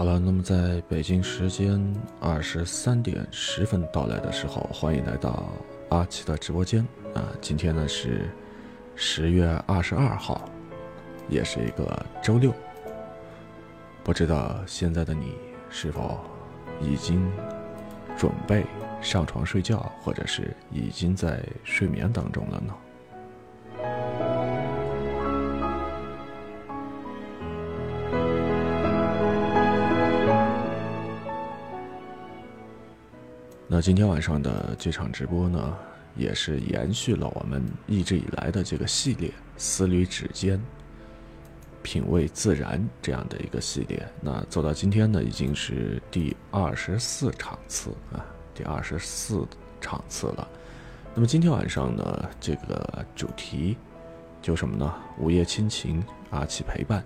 好了，那么在北京时间二十三点十分到来的时候，欢迎来到阿奇的直播间啊！今天呢是十月二十二号，也是一个周六。不知道现在的你是否已经准备上床睡觉，或者是已经在睡眠当中了呢？今天晚上的这场直播呢，也是延续了我们一直以来的这个系列“思虑指尖，品味自然”这样的一个系列。那走到今天呢，已经是第二十四场次啊，第二十四场次了。那么今天晚上呢，这个主题就什么呢？午夜亲情，阿奇陪伴。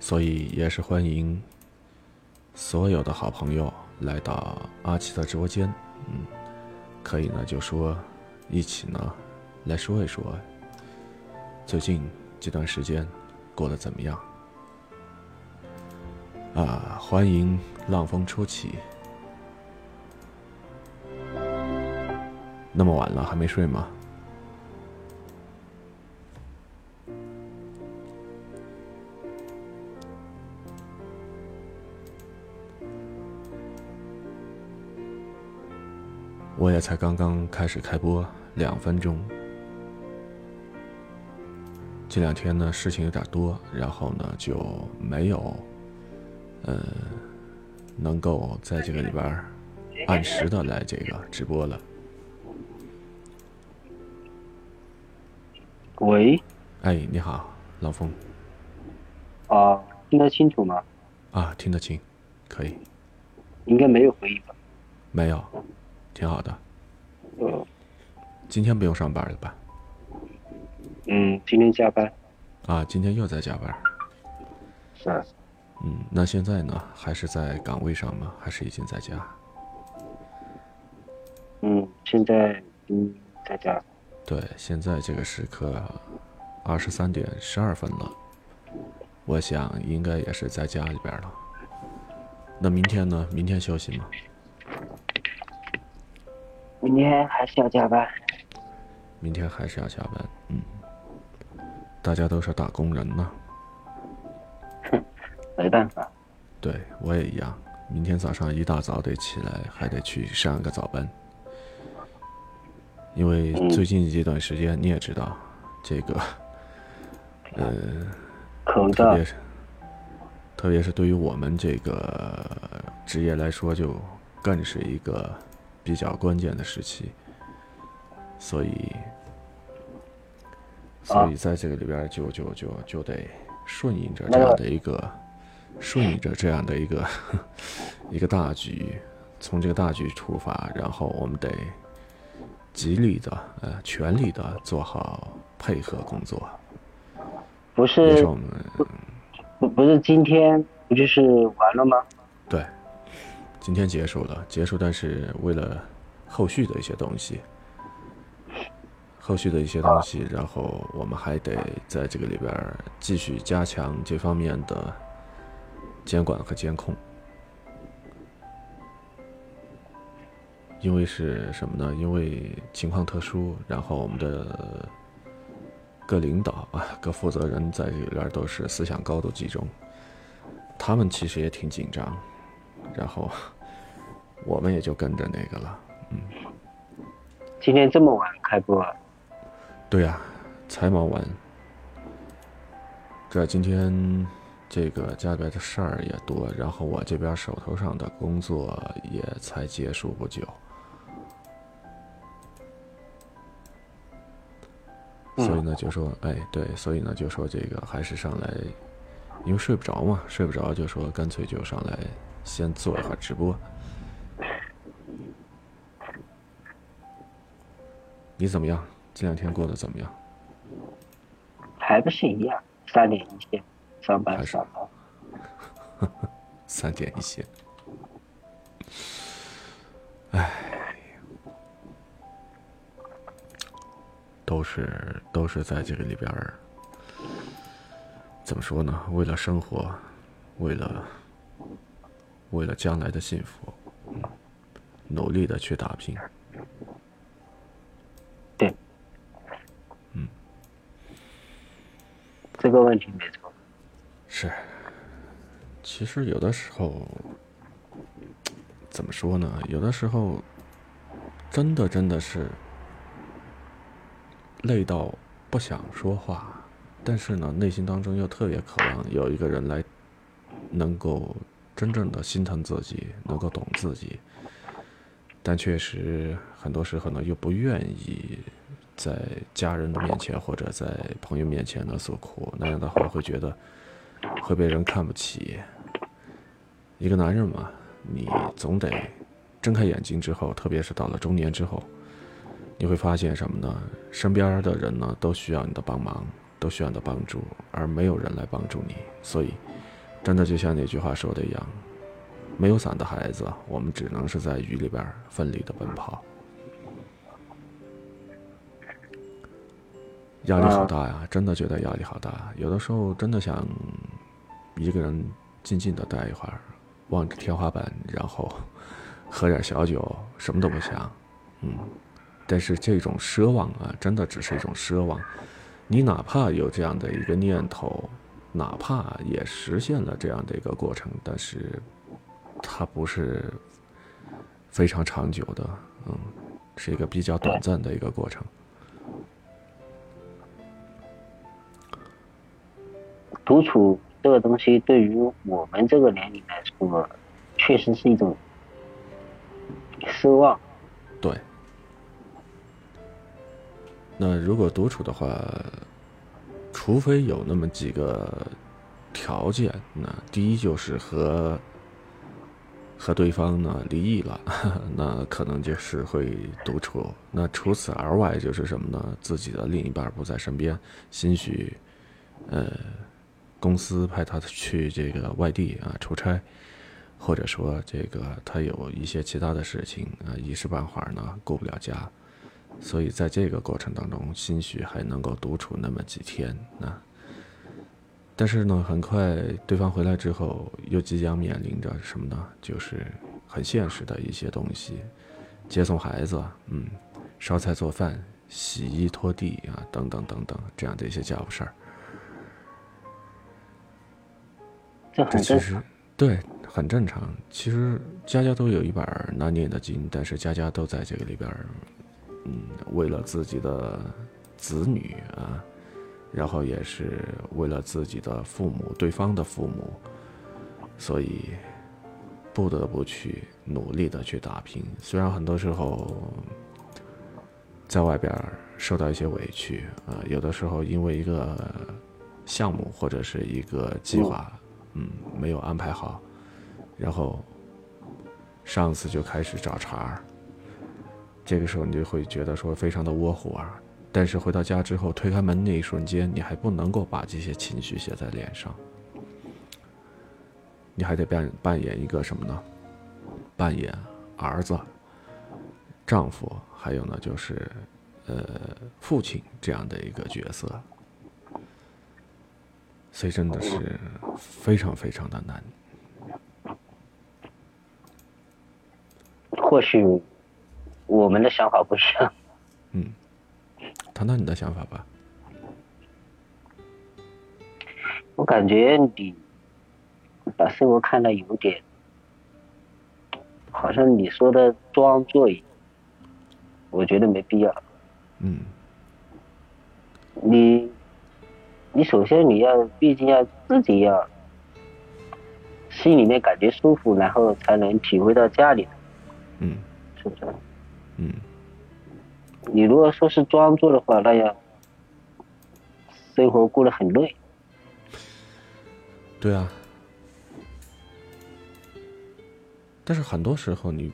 所以也是欢迎所有的好朋友来到阿奇的直播间，嗯，可以呢就说一起呢来说一说最近这段时间过得怎么样啊？欢迎浪风初起，那么晚了还没睡吗？也才刚刚开始开播两分钟，这两天呢事情有点多，然后呢就没有，呃，能够在这个里边按时的来这个直播了。喂，哎，你好，老冯。啊，听得清楚吗？啊，听得清，可以。应该没有回音吧？没有。挺好的，嗯，今天不用上班了吧？嗯，今天加班。啊，今天又在加班。是。嗯，那现在呢？还是在岗位上吗？还是已经在家？嗯，现在嗯在家。对，现在这个时刻，二十三点十二分了。我想应该也是在家里边了。那明天呢？明天休息吗？明天还是要加班。明天还是要加班，嗯。大家都是打工人呢。哼，没办法。对我也一样，明天早上一大早得起来，还得去上个早班。因为最近这段时间你也知道，这个，呃，特别是，特别是对于我们这个职业来说，就更是一个。比较关键的时期，所以，所以在这个里边就就就就得顺应着这样的一个，顺应着这样的一个 一个大局，从这个大局出发，然后我们得极力的呃全力的做好配合工作。不是，不不是今天不就是完了吗？对。今天结束了，结束，但是为了后续的一些东西，后续的一些东西，然后我们还得在这个里边继续加强这方面的监管和监控。因为是什么呢？因为情况特殊，然后我们的各领导啊、各负责人在这里边都是思想高度集中，他们其实也挺紧张。然后，我们也就跟着那个了，嗯。今天这么晚开播？对呀，才忙完。这今天这个家里边的事儿也多，然后我这边手头上的工作也才结束不久，所以呢就说，哎，对，所以呢就说这个还是上来，因为睡不着嘛，睡不着就说干脆就上来。先做一会儿直播，你怎么样？这两天过得怎么样？还不是一样，三点一线，上班上班。三点一线，哎，都都是都是在这个里边儿，怎么说呢？为了生活，为了为了将来的幸福，努力的去打拼。对，嗯，这个问题没错。是，其实有的时候，怎么说呢？有的时候，真的真的是。累到不想说话，但是呢，内心当中又特别渴望有一个人来，能够真正的心疼自己，能够懂自己。但确实很多时候呢，又不愿意在家人的面前或者在朋友面前呢诉苦，那样的话会觉得会被人看不起。一个男人嘛，你总得睁开眼睛之后，特别是到了中年之后。你会发现什么呢？身边的人呢都需要你的帮忙，都需要你的帮助，而没有人来帮助你。所以，真的就像那句话说的一样，没有伞的孩子，我们只能是在雨里边奋力的奔跑。压力好大呀，真的觉得压力好大。有的时候真的想一个人静静的待一会儿，望着天花板，然后喝点小酒，什么都不想，嗯。但是这种奢望啊，真的只是一种奢望。你哪怕有这样的一个念头，哪怕也实现了这样的一个过程，但是它不是非常长久的，嗯，是一个比较短暂的一个过程。独处这个东西，对于我们这个年龄来说，确实是一种奢望。对。那如果独处的话，除非有那么几个条件，那第一就是和和对方呢离异了，那可能就是会独处。那除此而外就是什么呢？自己的另一半不在身边，兴许呃公司派他去这个外地啊出差，或者说这个他有一些其他的事情啊，一时半会儿呢顾不了家。所以在这个过程当中，兴许还能够独处那么几天啊。但是呢，很快对方回来之后，又即将面临着什么呢？就是很现实的一些东西，接送孩子，嗯，烧菜做饭、洗衣拖地啊，等等等等，这样的一些家务事儿。这其实对，很正常。其实家家都有一本难念的经，但是家家都在这个里边。嗯，为了自己的子女啊，然后也是为了自己的父母，对方的父母，所以不得不去努力的去打拼。虽然很多时候在外边受到一些委屈啊，有的时候因为一个项目或者是一个计划，嗯，没有安排好，然后上司就开始找茬儿。这个时候你就会觉得说非常的窝火啊，但是回到家之后推开门那一瞬间，你还不能够把这些情绪写在脸上，你还得扮扮演一个什么呢？扮演儿子、丈夫，还有呢就是呃父亲这样的一个角色，所以真的是非常非常的难。或许。我们的想法不一样。嗯，谈谈你的想法吧。我感觉你把生活看得有点，好像你说的装作，我觉得没必要。嗯。你，你首先你要，毕竟要自己要心里面感觉舒服，然后才能体会到家里。嗯。是不是？嗯，你如果说是装作的话，那样生活过得很累。对啊，但是很多时候你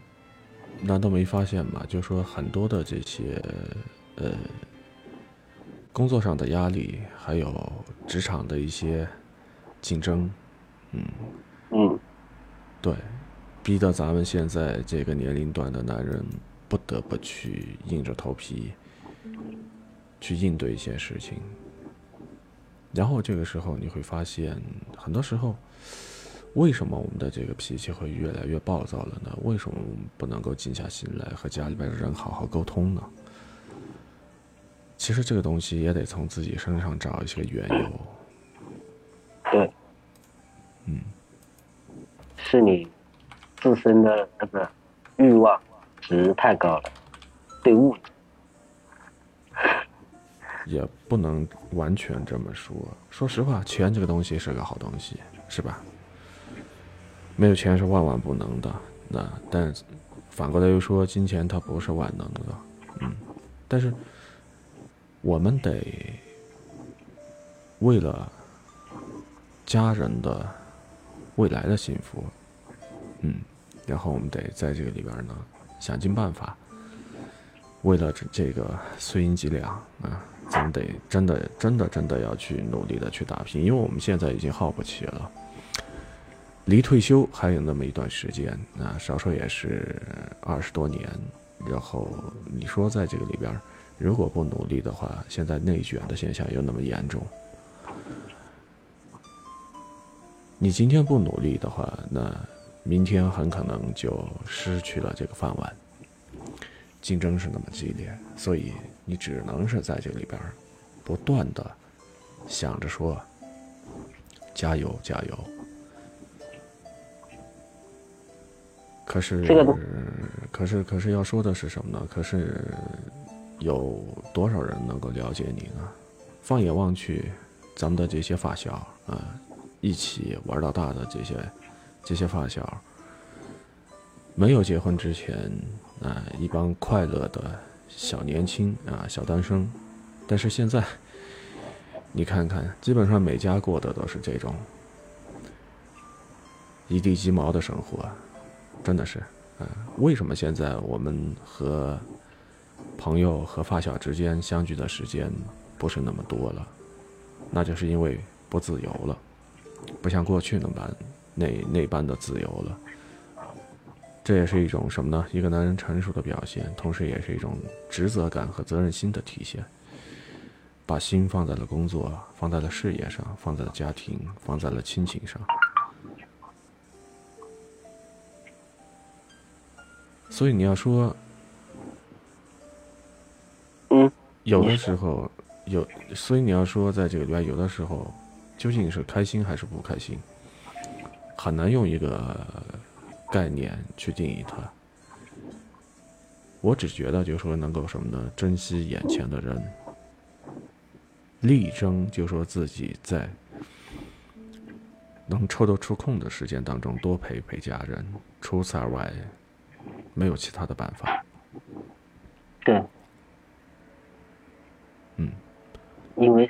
难道没发现吗？就说很多的这些呃工作上的压力，还有职场的一些竞争，嗯嗯，对，逼得咱们现在这个年龄段的男人。不得不去硬着头皮去应对一些事情。然后这个时候你会发现，很多时候，为什么我们的这个脾气会越来越暴躁了呢？为什么我们不能够静下心来和家里边的人好好沟通呢？其实这个东西也得从自己身上找一些缘由。对，嗯，是你自身的那个欲望值太高了，对物。也不能完全这么说。说实话，钱这个东西是个好东西，是吧？没有钱是万万不能的。那但反过来又说，金钱它不是万能的。嗯，但是我们得为了家人的未来的幸福，嗯，然后我们得在这个里边呢想尽办法，为了这这个碎银几两啊。咱得真的、真的、真的要去努力的去打拼，因为我们现在已经耗不起了，离退休还有那么一段时间，那少说也是二十多年。然后你说在这个里边，如果不努力的话，现在内卷的现象又那么严重，你今天不努力的话，那明天很可能就失去了这个饭碗。竞争是那么激烈，所以。你只能是在这里边不断的想着说加油加油。可是，可是，可是要说的是什么呢？可是有多少人能够了解你呢？放眼望去，咱们的这些发小啊，一起玩到大的这些这些发小，没有结婚之前啊，一帮快乐的。小年轻啊，小单身，但是现在，你看看，基本上每家过的都是这种一地鸡毛的生活，真的是，嗯，为什么现在我们和朋友和发小之间相聚的时间不是那么多了？那就是因为不自由了，不像过去那般那那般的自由了。这也是一种什么呢？一个男人成熟的表现，同时也是一种职责感和责任心的体现。把心放在了工作，放在了事业上，放在了家庭，放在了亲情上。所以你要说，嗯，有的时候有，所以你要说，在这个里边，有的时候究竟是开心还是不开心，很难用一个。概念去定义它，我只觉得就是说能够什么呢？珍惜眼前的人，力争就说自己在能抽得出空的时间当中多陪陪家人，除此而外没有其他的办法。对，嗯，因为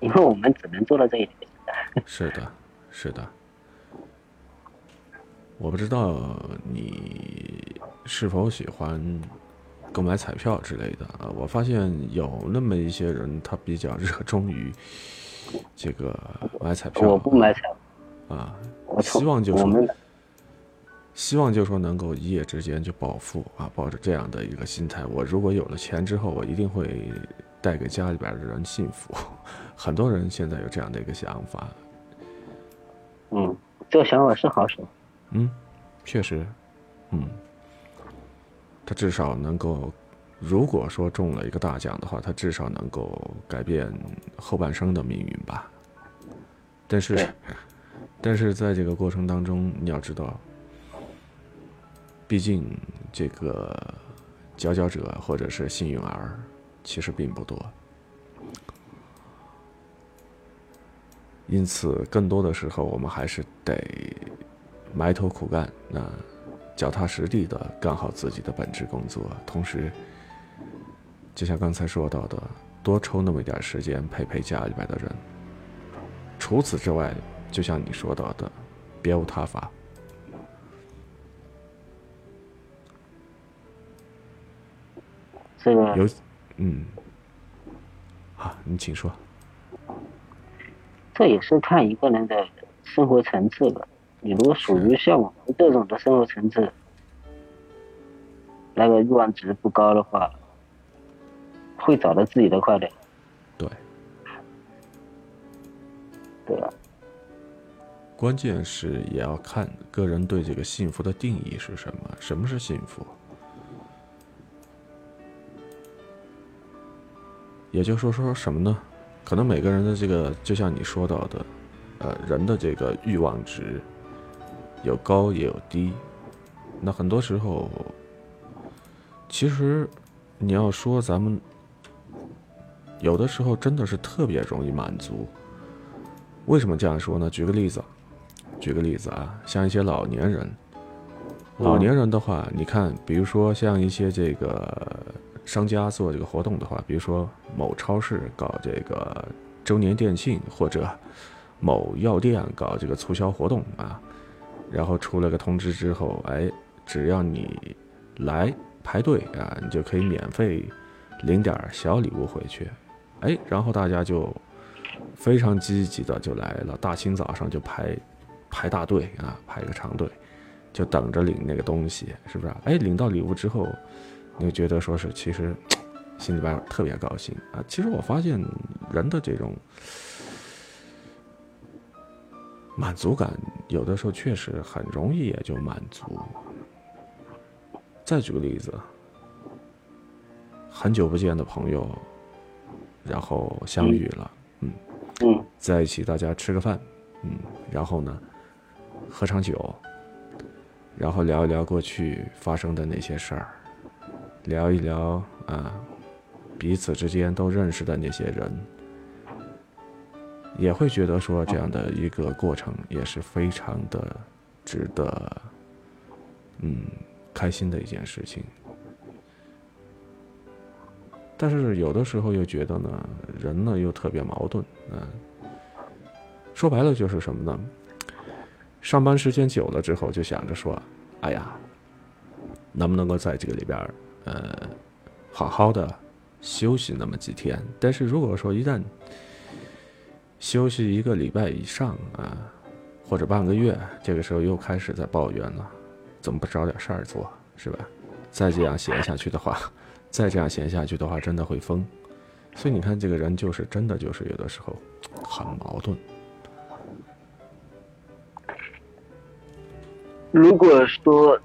因为我们只能做到这一点。是的，是的。我不知道你是否喜欢购买彩票之类的啊？我发现有那么一些人，他比较热衷于这个买彩票。我不买彩啊，希望就说希望就说能够一夜之间就暴富啊！抱着这样的一个心态，我如果有了钱之后，我一定会带给家里边的人幸福。很多人现在有这样的一个想法。嗯，这个想法是好手。嗯，确实，嗯，他至少能够，如果说中了一个大奖的话，他至少能够改变后半生的命运吧。但是，但是在这个过程当中，你要知道，毕竟这个佼佼者或者是幸运儿其实并不多，因此更多的时候我们还是得。埋头苦干，那脚踏实地的干好自己的本职工作，同时，就像刚才说到的，多抽那么一点时间陪陪家里边的人。除此之外，就像你说到的，别无他法。这个有，嗯，好，你请说。这也是看一个人的生活层次吧。你如果属于像我们这种的生活层次，那个欲望值不高的话，会找到自己的快乐。对，对吧？关键是也要看个人对这个幸福的定义是什么。什么是幸福？也就是说，说什么呢？可能每个人的这个，就像你说到的，呃，人的这个欲望值有高也有低。那很多时候，其实你要说咱们有的时候真的是特别容易满足。为什么这样说呢？举个例子。举个例子啊，像一些老年人，老年人的话，你看，比如说像一些这个商家做这个活动的话，比如说某超市搞这个周年店庆，或者某药店搞这个促销活动啊，然后出了个通知之后，哎，只要你来排队啊，你就可以免费领点小礼物回去，哎，然后大家就非常积极的就来了，大清早上就排。排大队啊，排个长队，就等着领那个东西，是不是？哎，领到礼物之后，你就觉得说是其实心里边特别高兴啊。其实我发现人的这种满足感，有的时候确实很容易也就满足。再举个例子，很久不见的朋友，然后相遇了，嗯，嗯，在一起大家吃个饭，嗯，然后呢？喝场酒，然后聊一聊过去发生的那些事儿，聊一聊啊，彼此之间都认识的那些人，也会觉得说这样的一个过程也是非常的值得，嗯，开心的一件事情。但是有的时候又觉得呢，人呢又特别矛盾，嗯，说白了就是什么呢？上班时间久了之后，就想着说：“哎呀，能不能够在这个里边呃，好好的休息那么几天？但是如果说一旦休息一个礼拜以上啊，或者半个月，这个时候又开始在抱怨了，怎么不找点事儿做，是吧？再这样闲下去的话，再这样闲下去的话，真的会疯。所以你看，这个人就是真的就是有的时候很矛盾。”如果说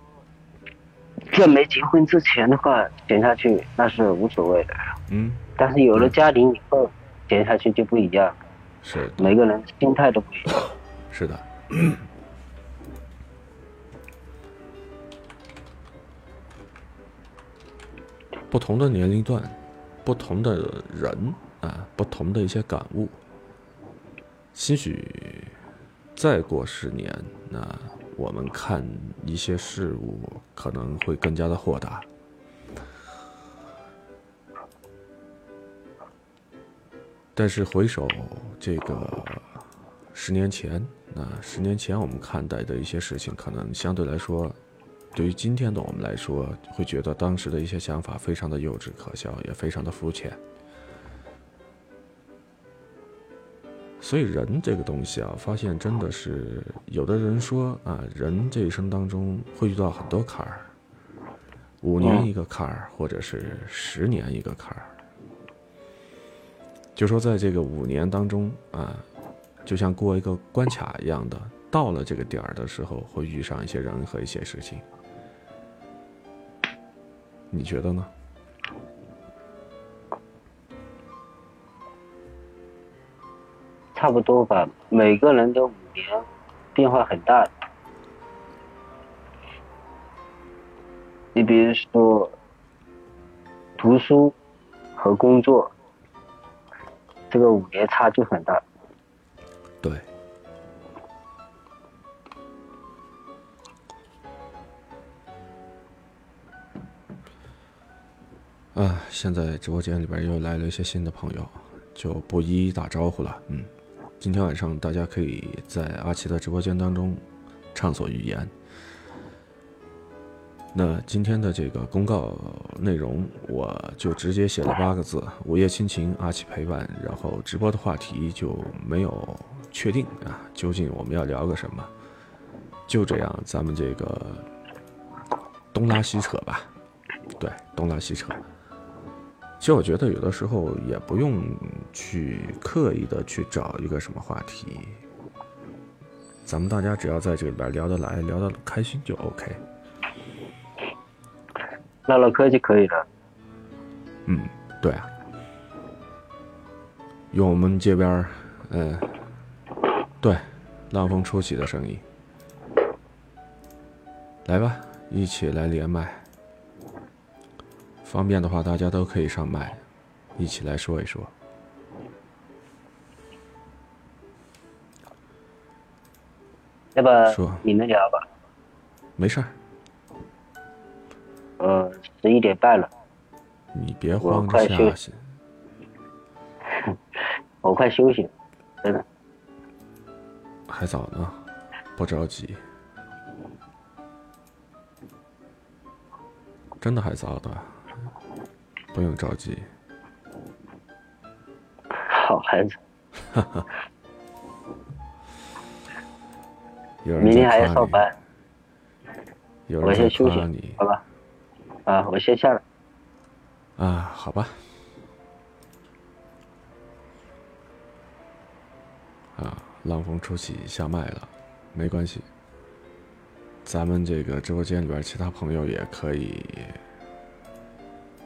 在没结婚之前的话，减下去那是无所谓的。嗯。但是有了家庭以后，减下去就不一样。是。每个人心态都不一样。是的。不同的年龄段，不同的人啊，不同的一些感悟。兴许再过十年，那。我们看一些事物可能会更加的豁达，但是回首这个十年前，那十年前我们看待的一些事情，可能相对来说，对于今天的我们来说，会觉得当时的一些想法非常的幼稚可笑，也非常的肤浅。所以人这个东西啊，发现真的是有的人说啊，人这一生当中会遇到很多坎儿，五年一个坎儿，或者是十年一个坎儿。就说在这个五年当中啊，就像过一个关卡一样的，到了这个点儿的时候，会遇上一些人和一些事情。你觉得呢？差不多吧，每个人的五年变化很大。你比如说，读书和工作，这个五年差距很大。对。啊，现在直播间里边又来了一些新的朋友，就不一一打招呼了。嗯。今天晚上大家可以在阿奇的直播间当中畅所欲言。那今天的这个公告内容，我就直接写了八个字：午夜亲情，阿奇陪伴。然后直播的话题就没有确定啊，究竟我们要聊个什么？就这样，咱们这个东拉西扯吧。对，东拉西扯。其实我觉得有的时候也不用去刻意的去找一个什么话题，咱们大家只要在这里边聊得来、聊得开心就 OK。唠唠嗑就可以了。嗯，对啊，用我们这边，嗯，对，浪风初起的声音，来吧，一起来连麦。方便的话，大家都可以上麦，一起来说一说。要不说你们聊吧。没事儿，嗯，十一点半了，你别慌着下我快休去。我快休息了，真的。还早呢，不着急。真的还早的，不用着急。好孩子，有人明天还要上班，我有人在先休息夸你，好吧？啊，我先下了。啊，好吧。啊，浪风初起下麦了，没关系。咱们这个直播间里边其他朋友也可以，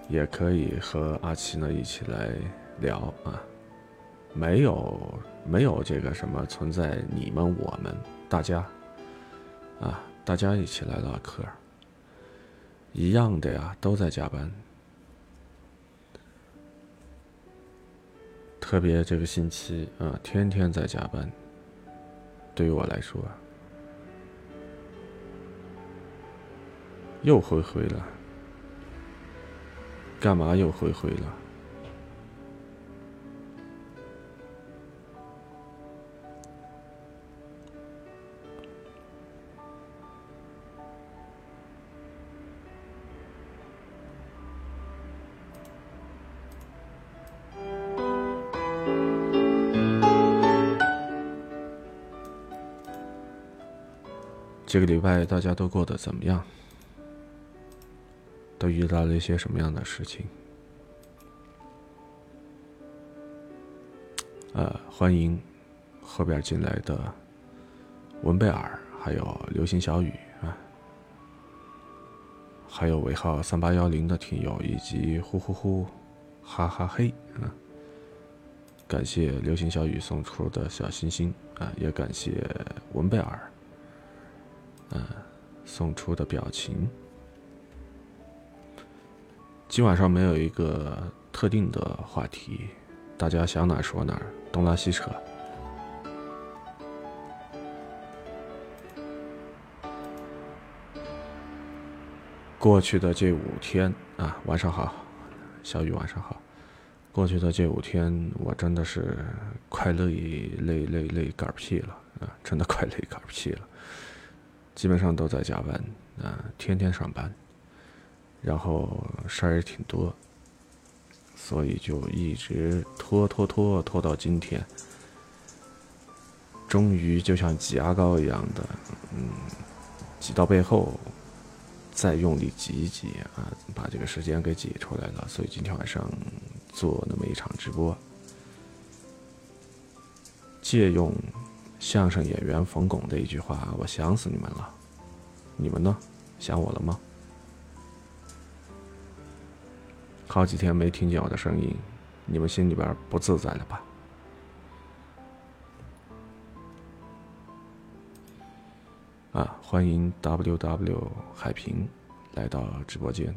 也可以和阿奇呢一起来聊啊。没有没有这个什么存在你们我们大家，啊，大家一起来唠嗑。一样的呀，都在加班。特别这个星期啊，天天在加班。对于我来说，又灰灰了。干嘛又回回了？这个礼拜大家都过得怎么样？都遇到了一些什么样的事情？呃，欢迎后边进来的文贝尔，还有流星小雨啊，还有尾号三八幺零的听友，以及呼呼呼，哈哈嘿啊！感谢流星小雨送出的小心心啊，也感谢文贝尔。嗯，送出的表情。今晚上没有一个特定的话题，大家想哪说哪儿，东拉西扯。过去的这五天啊，晚上好，小雨晚上好。过去的这五天，我真的是快累累累累嗝屁了啊！真的快累嗝屁了。基本上都在加班，啊、天天上班，然后事儿也挺多，所以就一直拖拖拖拖到今天，终于就像挤牙膏一样的，嗯，挤到背后，再用力挤一挤啊，把这个时间给挤出来了。所以今天晚上做那么一场直播，借用。相声演员冯巩的一句话：“我想死你们了，你们呢？想我了吗？”好几天没听见我的声音，你们心里边不自在了吧？啊，欢迎 W W 海平来到直播间，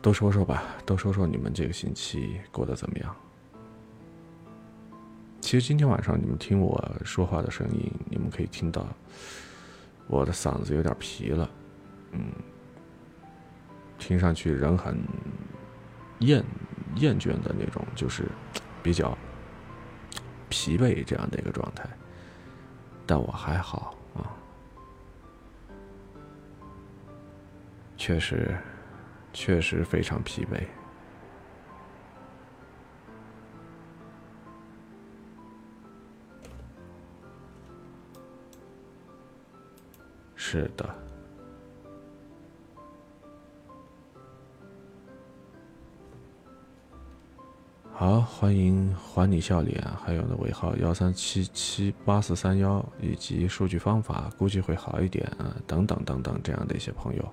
都说说吧，都说说你们这个星期过得怎么样？其实今天晚上你们听我说话的声音，你们可以听到我的嗓子有点疲了，嗯，听上去人很厌厌倦的那种，就是比较疲惫这样的一个状态。但我还好啊，确实确实非常疲惫。是的，好，欢迎还你笑脸，还有的尾号幺三七七八四三幺，以及数据方法估计会好一点啊，等等等等这样的一些朋友，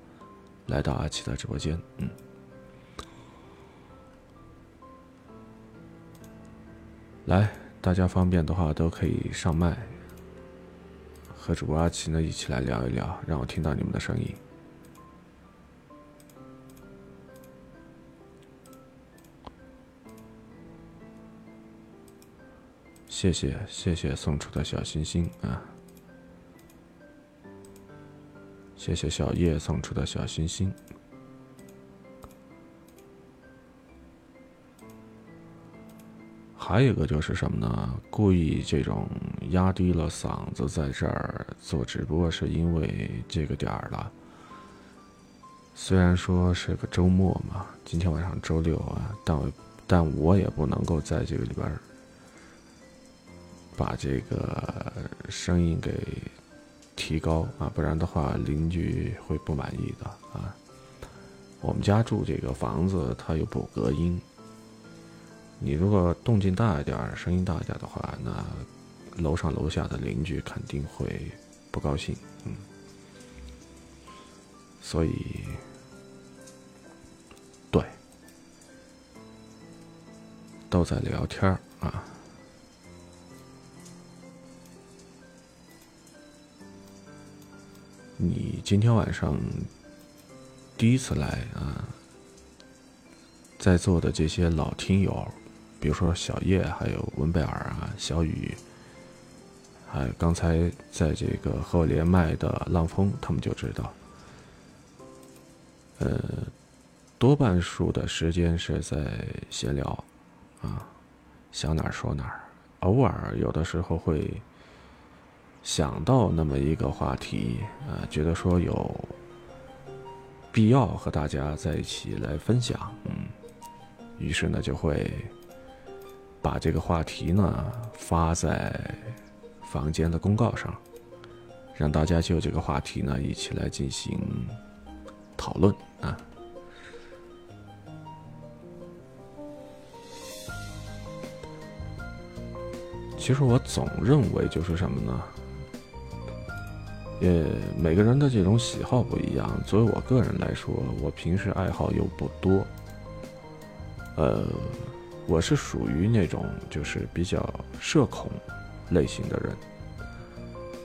来到阿奇的直播间，嗯，来，大家方便的话都可以上麦，和主播阿奇呢一起来聊一聊，让我听到你们的声音。谢谢谢谢送出的小心心啊！谢谢小叶送出的小心心。还有一个就是什么呢？故意这种压低了嗓子在这儿做直播，是因为这个点儿了。虽然说是个周末嘛，今天晚上周六啊，但我但我也不能够在这个里边。把这个声音给提高啊，不然的话邻居会不满意的啊。我们家住这个房子，它有补隔音。你如果动静大一点，声音大一点的话，那楼上楼下的邻居肯定会不高兴。嗯，所以，对，都在聊天啊。你今天晚上第一次来啊，在座的这些老听友，比如说小叶，还有文贝尔啊、小雨，还有刚才在这个和我连麦的浪峰，他们就知道，呃，多半数的时间是在闲聊啊，想哪儿说哪儿，偶尔有的时候会。想到那么一个话题，啊，觉得说有必要和大家在一起来分享，嗯，于是呢就会把这个话题呢发在房间的公告上，让大家就这个话题呢一起来进行讨论啊。其实我总认为就是什么呢？呃每个人的这种喜好不一样。作为我个人来说，我平时爱好又不多。呃，我是属于那种就是比较社恐类型的人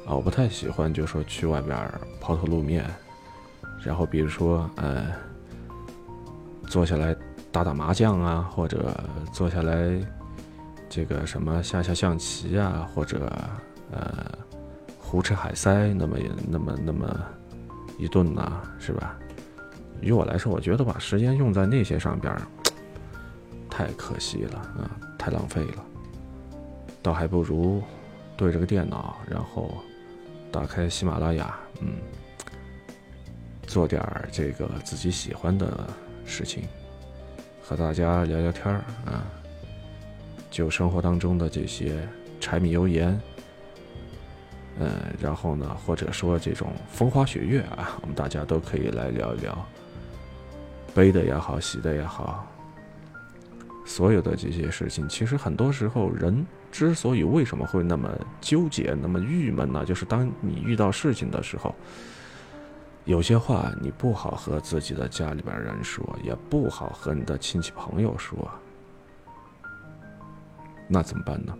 啊，我不太喜欢就说去外边抛头露面，然后比如说呃，坐下来打打麻将啊，或者坐下来这个什么下下象棋啊，或者呃。胡吃海塞，那么那么那么一顿呢，是吧？于我来说，我觉得把时间用在那些上边太可惜了啊，太浪费了。倒还不如对着个电脑，然后打开喜马拉雅，嗯，做点这个自己喜欢的事情，和大家聊聊天儿啊，就生活当中的这些柴米油盐。嗯，然后呢，或者说这种风花雪月啊，我们大家都可以来聊一聊，悲的也好，喜的也好，所有的这些事情，其实很多时候人之所以为什么会那么纠结、那么郁闷呢？就是当你遇到事情的时候，有些话你不好和自己的家里边人说，也不好和你的亲戚朋友说，那怎么办呢？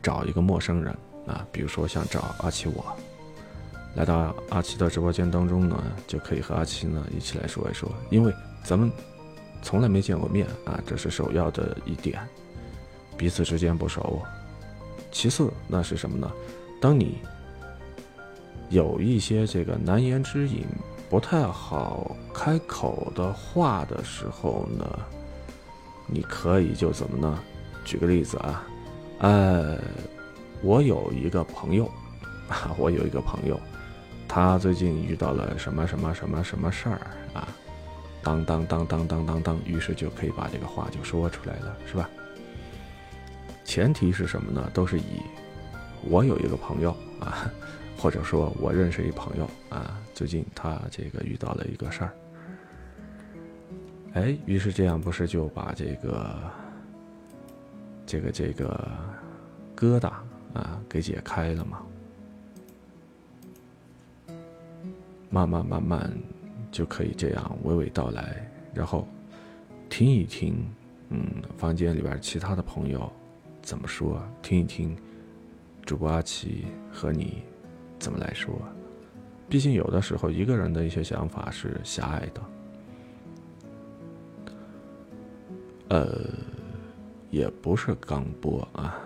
找一个陌生人。啊，比如说想找阿奇我，来到阿奇的直播间当中呢，就可以和阿奇呢一起来说一说，因为咱们从来没见过面啊，这是首要的一点，彼此之间不熟。其次，那是什么呢？当你有一些这个难言之隐、不太好开口的话的时候呢，你可以就怎么呢？举个例子啊，呃。我有一个朋友，啊，我有一个朋友，他最近遇到了什么什么什么什么事儿啊？当当当当当当当，于是就可以把这个话就说出来了，是吧？前提是什么呢？都是以我有一个朋友啊，或者说我认识一朋友啊，最近他这个遇到了一个事儿，哎，于是这样不是就把这个、这个、这个疙瘩啊给解开了嘛？慢慢慢慢就可以这样娓娓道来，然后听一听，嗯，房间里边其他的朋友怎么说，听一听主播阿奇和你怎么来说。毕竟有的时候一个人的一些想法是狭隘的。呃，也不是刚播啊。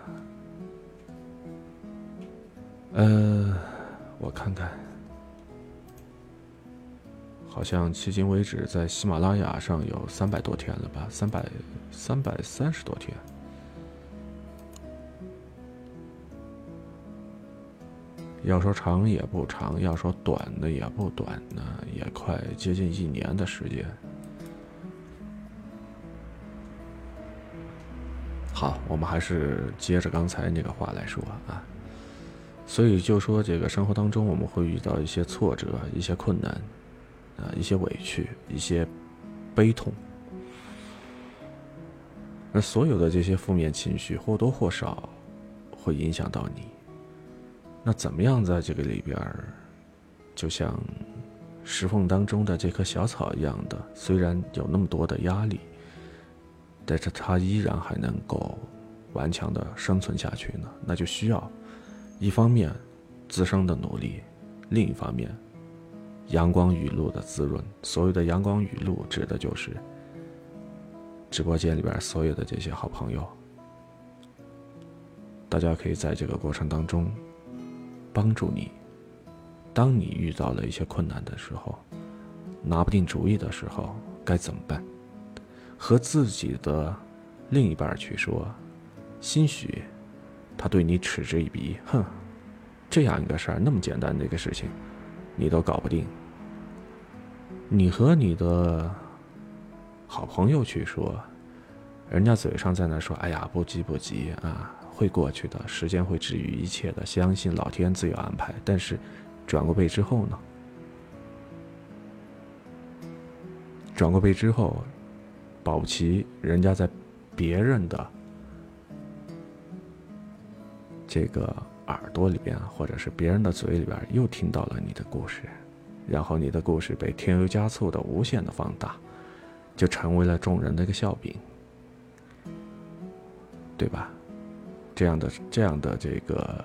呃，我看看，好像迄今为止在喜马拉雅上有三百多天了吧？三百三百三十多天。要说长也不长，要说短的也不短呢，也快接近一年的时间。好，我们还是接着刚才那个话来说啊。所以就说这个生活当中，我们会遇到一些挫折、一些困难，啊，一些委屈、一些悲痛。而所有的这些负面情绪或多或少会影响到你。那怎么样在这个里边儿，就像石缝当中的这棵小草一样的，虽然有那么多的压力。但是它依然还能够顽强的生存下去呢，那就需要一方面自身的努力，另一方面阳光雨露的滋润。所谓的阳光雨露，指的就是直播间里边所有的这些好朋友，大家可以在这个过程当中帮助你。当你遇到了一些困难的时候，拿不定主意的时候，该怎么办？和自己的另一半去说，兴许他对你嗤之以鼻，哼，这样一个事儿，那么简单的一个事情，你都搞不定。你和你的好朋友去说，人家嘴上在那说，哎呀，不急不急啊，会过去的，时间会治愈一切的，相信老天自有安排。但是转过背之后呢？转过背之后。保不齐人家在别人的这个耳朵里边，或者是别人的嘴里边，又听到了你的故事，然后你的故事被添油加醋的无限的放大，就成为了众人的一个笑柄，对吧？这样的这样的这个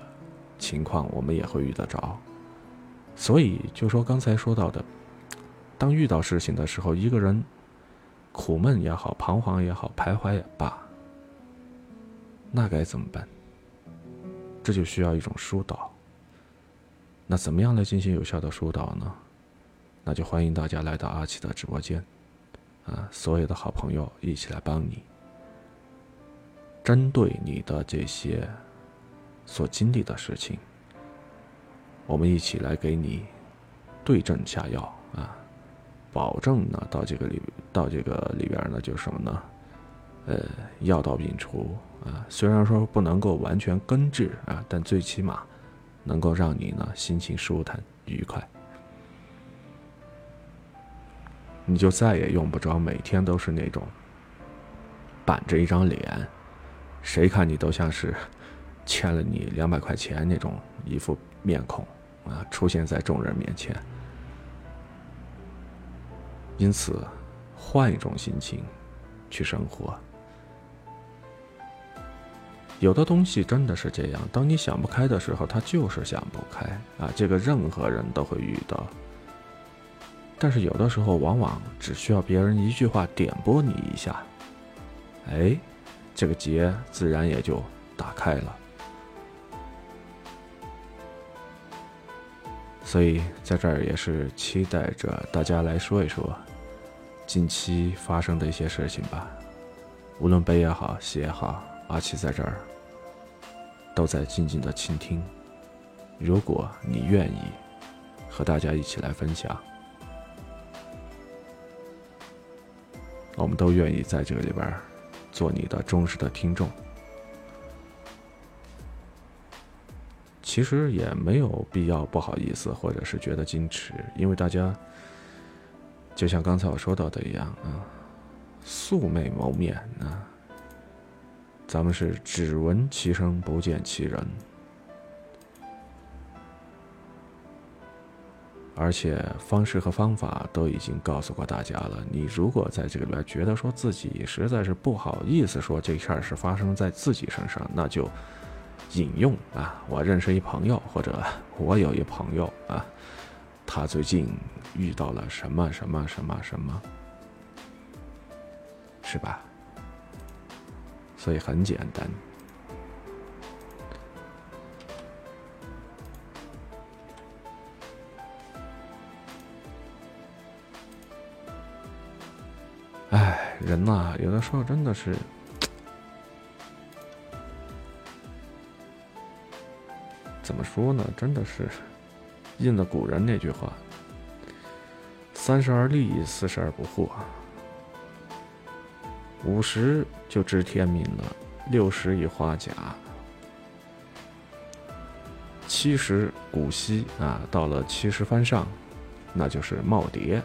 情况，我们也会遇得着。所以就说刚才说到的，当遇到事情的时候，一个人。苦闷也好，彷徨也好，徘徊也罢，那该怎么办？这就需要一种疏导。那怎么样来进行有效的疏导呢？那就欢迎大家来到阿奇的直播间，啊，所有的好朋友一起来帮你，针对你的这些所经历的事情，我们一起来给你对症下药啊。保证呢，到这个里，到这个里边呢，就是什么呢？呃，药到病除啊。虽然说不能够完全根治啊，但最起码能够让你呢心情舒坦愉快。你就再也用不着每天都是那种板着一张脸，谁看你都像是欠了你两百块钱那种一副面孔啊，出现在众人面前。因此，换一种心情去生活。有的东西真的是这样，当你想不开的时候，它就是想不开啊！这个任何人都会遇到。但是有的时候，往往只需要别人一句话点拨你一下，哎，这个结自然也就打开了。所以在这儿也是期待着大家来说一说近期发生的一些事情吧，无论悲也好，喜也好，阿奇在这儿都在静静的倾听。如果你愿意和大家一起来分享，我们都愿意在这个里边做你的忠实的听众。其实也没有必要不好意思，或者是觉得矜持，因为大家就像刚才我说到的一样啊，素未谋面啊，咱们是只闻其声不见其人，而且方式和方法都已经告诉过大家了。你如果在这里边觉得说自己实在是不好意思说这事儿是发生在自己身上，那就引用啊，我认识一朋友，或者我有一朋友啊，他最近遇到了什么什么什么什么。是吧？所以很简单。哎，人呐，有的时候真的是，怎么说呢？真的是应了古人那句话：“三十而立，四十而不惑。”五十就知天命了，六十已花甲，七十古稀啊，到了七十番上，那就是耄耋。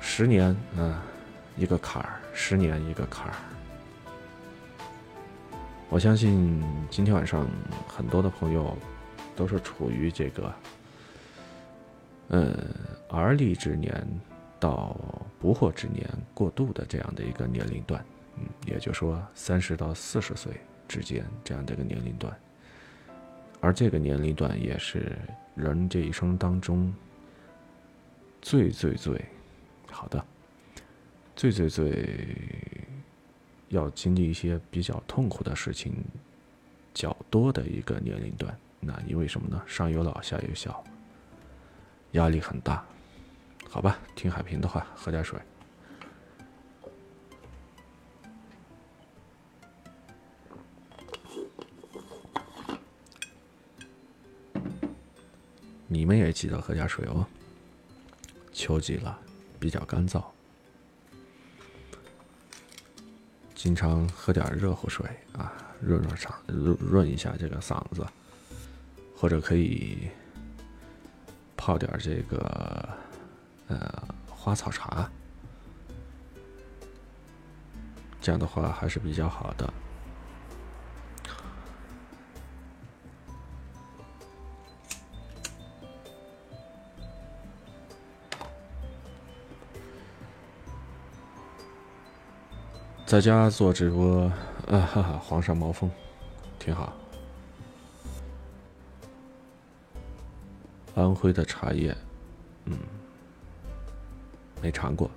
十年啊，一个坎儿；十年一个坎儿。我相信今天晚上很多的朋友都是处于这个，嗯，而立之年。到不惑之年过渡的这样的一个年龄段，嗯，也就是说三十到四十岁之间这样的一个年龄段，而这个年龄段也是人这一生当中最最最好的、最最最要经历一些比较痛苦的事情较多的一个年龄段。那因为什么呢？上有老，下有小，压力很大。好吧，听海平的话，喝点水。你们也记得喝点水哦。秋季了，比较干燥，经常喝点热乎水啊，润润嗓，润润一下这个嗓子，或者可以泡点这个。呃，花草茶，这样的话还是比较好的。在家做直播，啊哈哈，皇上毛峰，挺好。安徽的茶叶，嗯。没尝过，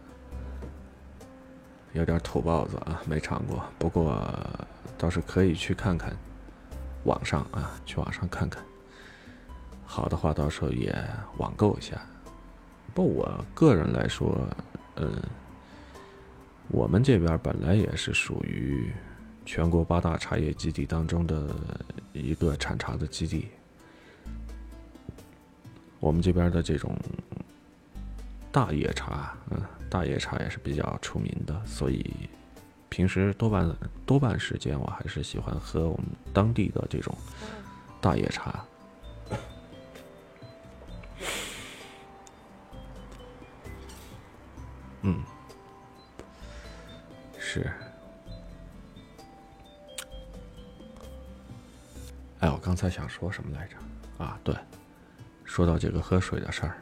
有点土包子啊，没尝过。不过倒是可以去看看，网上啊，去网上看看。好的话，到时候也网购一下。不，我个人来说，嗯，我们这边本来也是属于全国八大茶叶基地当中的一个产茶的基地。我们这边的这种。大叶茶，嗯，大叶茶也是比较出名的，所以平时多半多半时间我还是喜欢喝我们当地的这种大叶茶。嗯，是。哎，我刚才想说什么来着？啊，对，说到这个喝水的事儿。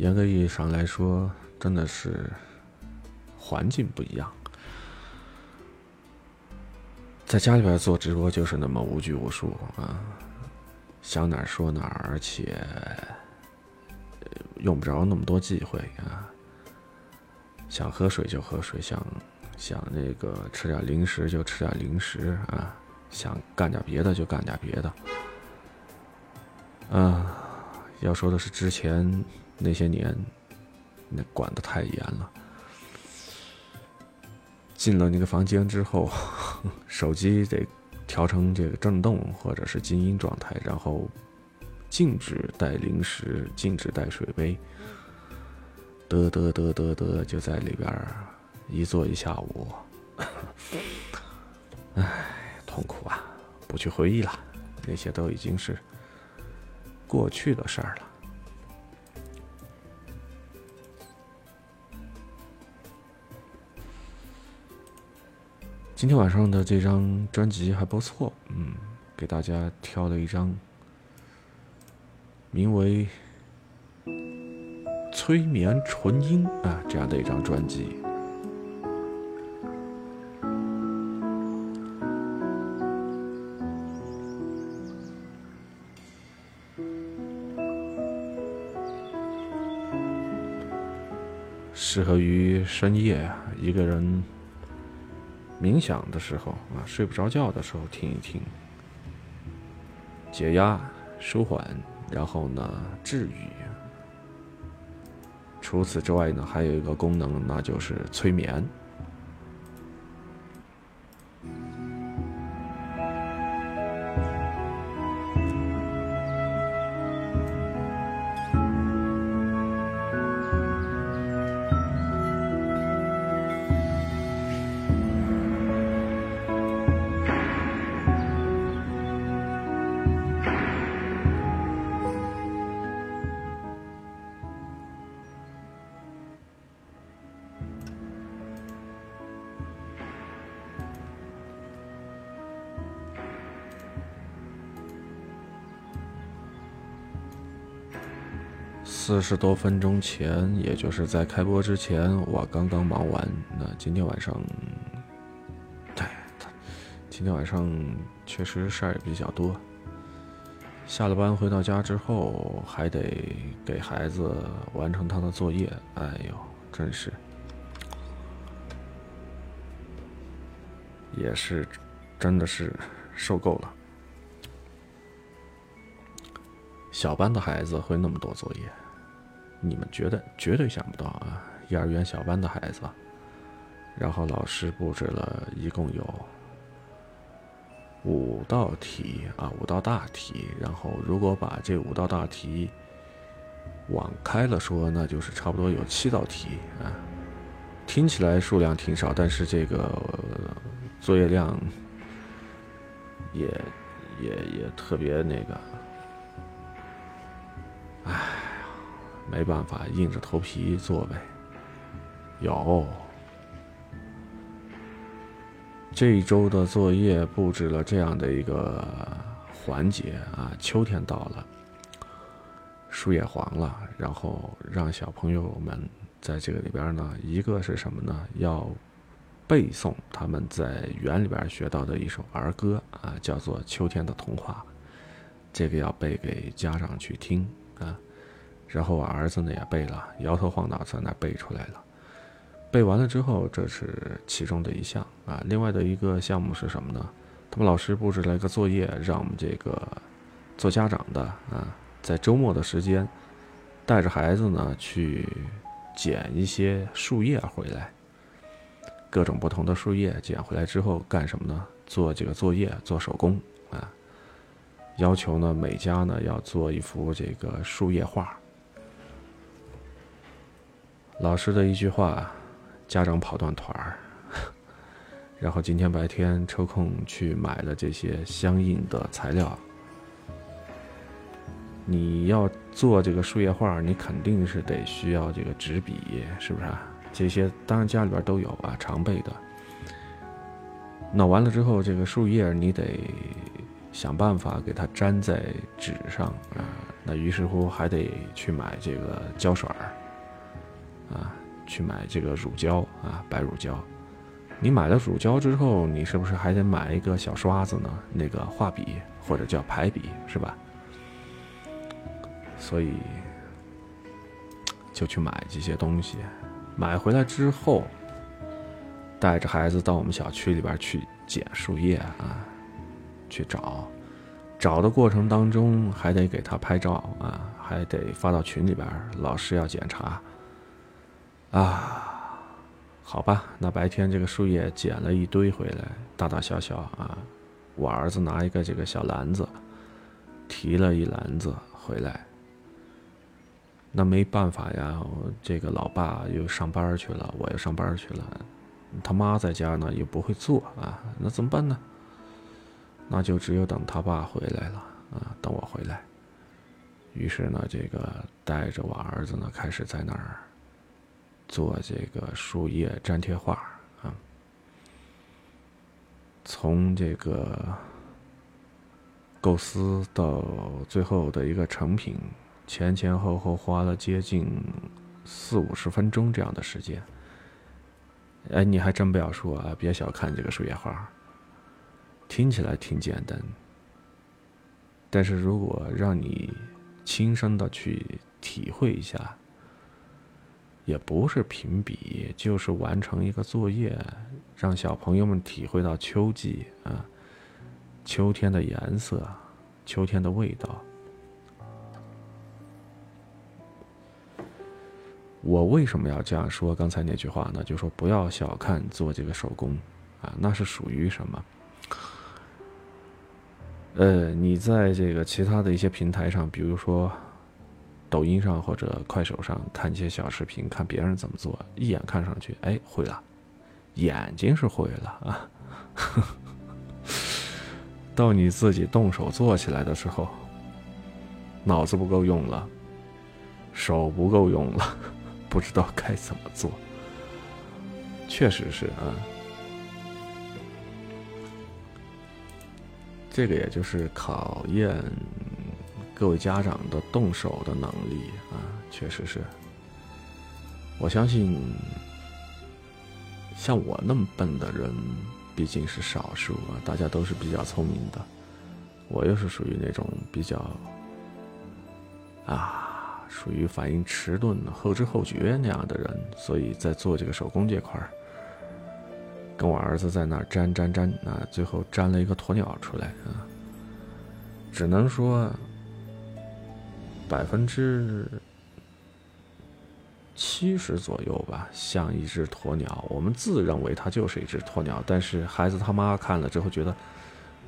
严格意义上来说，真的是环境不一样。在家里边做直播就是那么无拘无束啊，想哪儿说哪儿，而且用不着那么多忌讳啊。想喝水就喝水，想想那个吃点零食就吃点零食啊，想干点别的就干点别的。啊，要说的是之前。那些年，那管的太严了。进了那个房间之后，手机得调成这个震动或者是静音状态，然后禁止带零食，禁止带水杯。得得得得得，就在里边一坐一下午。唉，痛苦啊！不去回忆了，那些都已经是过去的事儿了。今天晚上的这张专辑还不错，嗯，给大家挑了一张名为《催眠纯音》啊这样的一张专辑。适合于深夜一个人冥想的时候啊，睡不着觉的时候听一听，解压、舒缓，然后呢治愈。除此之外呢，还有一个功能，那就是催眠。十多分钟前，也就是在开播之前，我刚刚忙完。那今天晚上，对，今天晚上确实事儿也比较多。下了班回到家之后，还得给孩子完成他的作业。哎呦，真是，也是，真的是受够了。小班的孩子会那么多作业，你们觉得绝对想不到啊！幼儿园小班的孩子，然后老师布置了一共有五道题啊，五道大题。然后如果把这五道大题往开了说，那就是差不多有七道题啊。听起来数量挺少，但是这个作业量也也也特别那个。唉，没办法，硬着头皮做呗。有，这一周的作业布置了这样的一个环节啊，秋天到了，树叶黄了，然后让小朋友们在这个里边呢，一个是什么呢？要背诵他们在园里边学到的一首儿歌啊，叫做《秋天的童话》，这个要背给家长去听。啊，然后我儿子呢也背了，摇头晃脑在那背出来了。背完了之后，这是其中的一项啊。另外的一个项目是什么呢？他们老师布置了一个作业，让我们这个做家长的啊，在周末的时间，带着孩子呢去捡一些树叶回来，各种不同的树叶捡回来之后干什么呢？做这个作业，做手工啊。要求呢，每家呢要做一幅这个树叶画。老师的一句话，家长跑断腿儿。然后今天白天抽空去买了这些相应的材料。你要做这个树叶画，你肯定是得需要这个纸笔，是不是？这些当然家里边都有啊，常备的。那完了之后，这个树叶你得。想办法给它粘在纸上啊，那于是乎还得去买这个胶水儿，啊，去买这个乳胶啊，白乳胶。你买了乳胶之后，你是不是还得买一个小刷子呢？那个画笔或者叫排笔是吧？所以就去买这些东西。买回来之后，带着孩子到我们小区里边去捡树叶啊。去找，找的过程当中还得给他拍照啊，还得发到群里边，老师要检查。啊，好吧，那白天这个树叶捡了一堆回来，大大小小啊，我儿子拿一个这个小篮子，提了一篮子回来。那没办法呀，这个老爸又上班去了，我又上班去了，他妈在家呢又不会做啊，那怎么办呢？那就只有等他爸回来了啊，等我回来。于是呢，这个带着我儿子呢，开始在那儿做这个树叶粘贴画啊。从这个构思到最后的一个成品，前前后后花了接近四五十分钟这样的时间。哎，你还真不要说啊，别小看这个树叶画，听起来挺简单，但是如果让你亲身的去体会一下，也不是评比，就是完成一个作业，让小朋友们体会到秋季啊，秋天的颜色，秋天的味道。我为什么要这样说？刚才那句话呢？就说不要小看做这个手工，啊，那是属于什么？呃，你在这个其他的一些平台上，比如说抖音上或者快手上看一些小视频，看别人怎么做，一眼看上去，哎，会了，眼睛是会了啊。到你自己动手做起来的时候，脑子不够用了，手不够用了。不知道该怎么做，确实是啊，这个也就是考验各位家长的动手的能力啊，确实是。我相信像我那么笨的人毕竟是少数啊，大家都是比较聪明的，我又是属于那种比较啊。属于反应迟钝、后知后觉那样的人，所以在做这个手工这块儿，跟我儿子在那儿粘粘粘啊，最后粘了一个鸵鸟出来啊。只能说百分之七十左右吧，像一只鸵鸟。我们自认为它就是一只鸵鸟，但是孩子他妈看了之后觉得，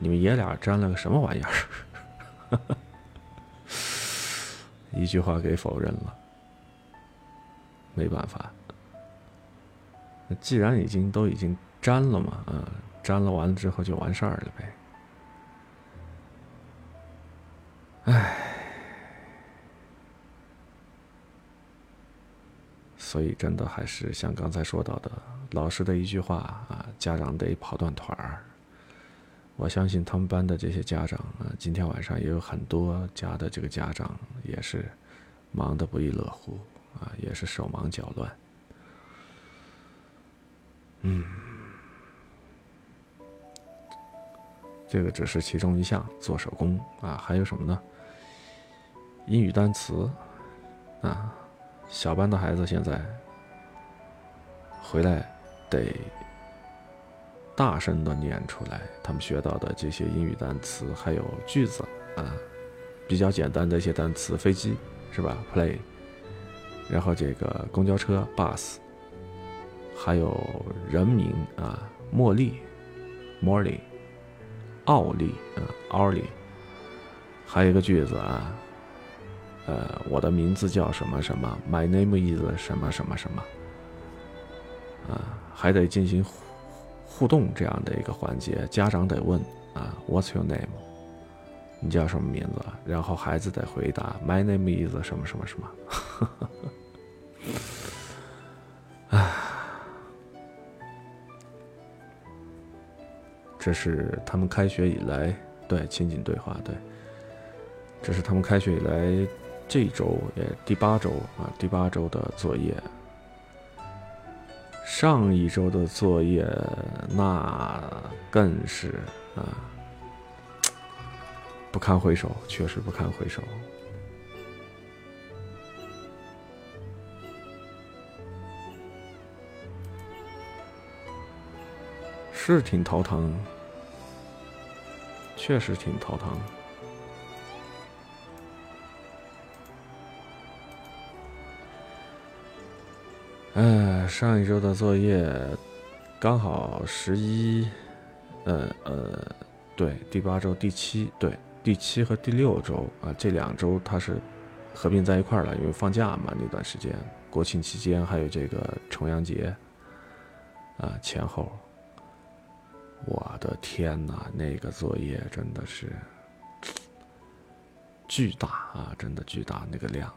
你们爷俩粘了个什么玩意儿？一句话给否认了，没办法。既然已经都已经粘了嘛，嗯，粘了完了之后就完事儿了呗。唉，所以真的还是像刚才说到的，老师的一句话啊，家长得跑断腿儿。我相信他们班的这些家长啊，今天晚上也有很多家的这个家长也是忙得不亦乐乎啊，也是手忙脚乱。嗯，这个只是其中一项做手工啊，还有什么呢？英语单词啊，小班的孩子现在回来得。大声的念出来，他们学到的这些英语单词还有句子啊，比较简单的一些单词，飞机是吧？play，然后这个公交车 bus，还有人名啊，茉莉，Molly，奥利啊，Ollie，还有一个句子啊，呃，我的名字叫什么什么，My name is 什么什么什么，啊，还得进行。互动这样的一个环节，家长得问啊，What's your name？你叫什么名字？然后孩子得回答，My name is 什么什么什么。啊，这是他们开学以来对情景对话对，这是他们开学以来这周也第八周啊，第八周的作业。上一周的作业，那更是啊，不堪回首，确实不堪回首，是挺头疼，确实挺头疼。呃，上一周的作业刚好十一，呃呃，对，第八周第七，对，第七和第六周啊，这两周它是合并在一块儿了，因为放假嘛，那段时间国庆期间还有这个重阳节啊前后，我的天哪，那个作业真的是巨大啊，真的巨大那个量。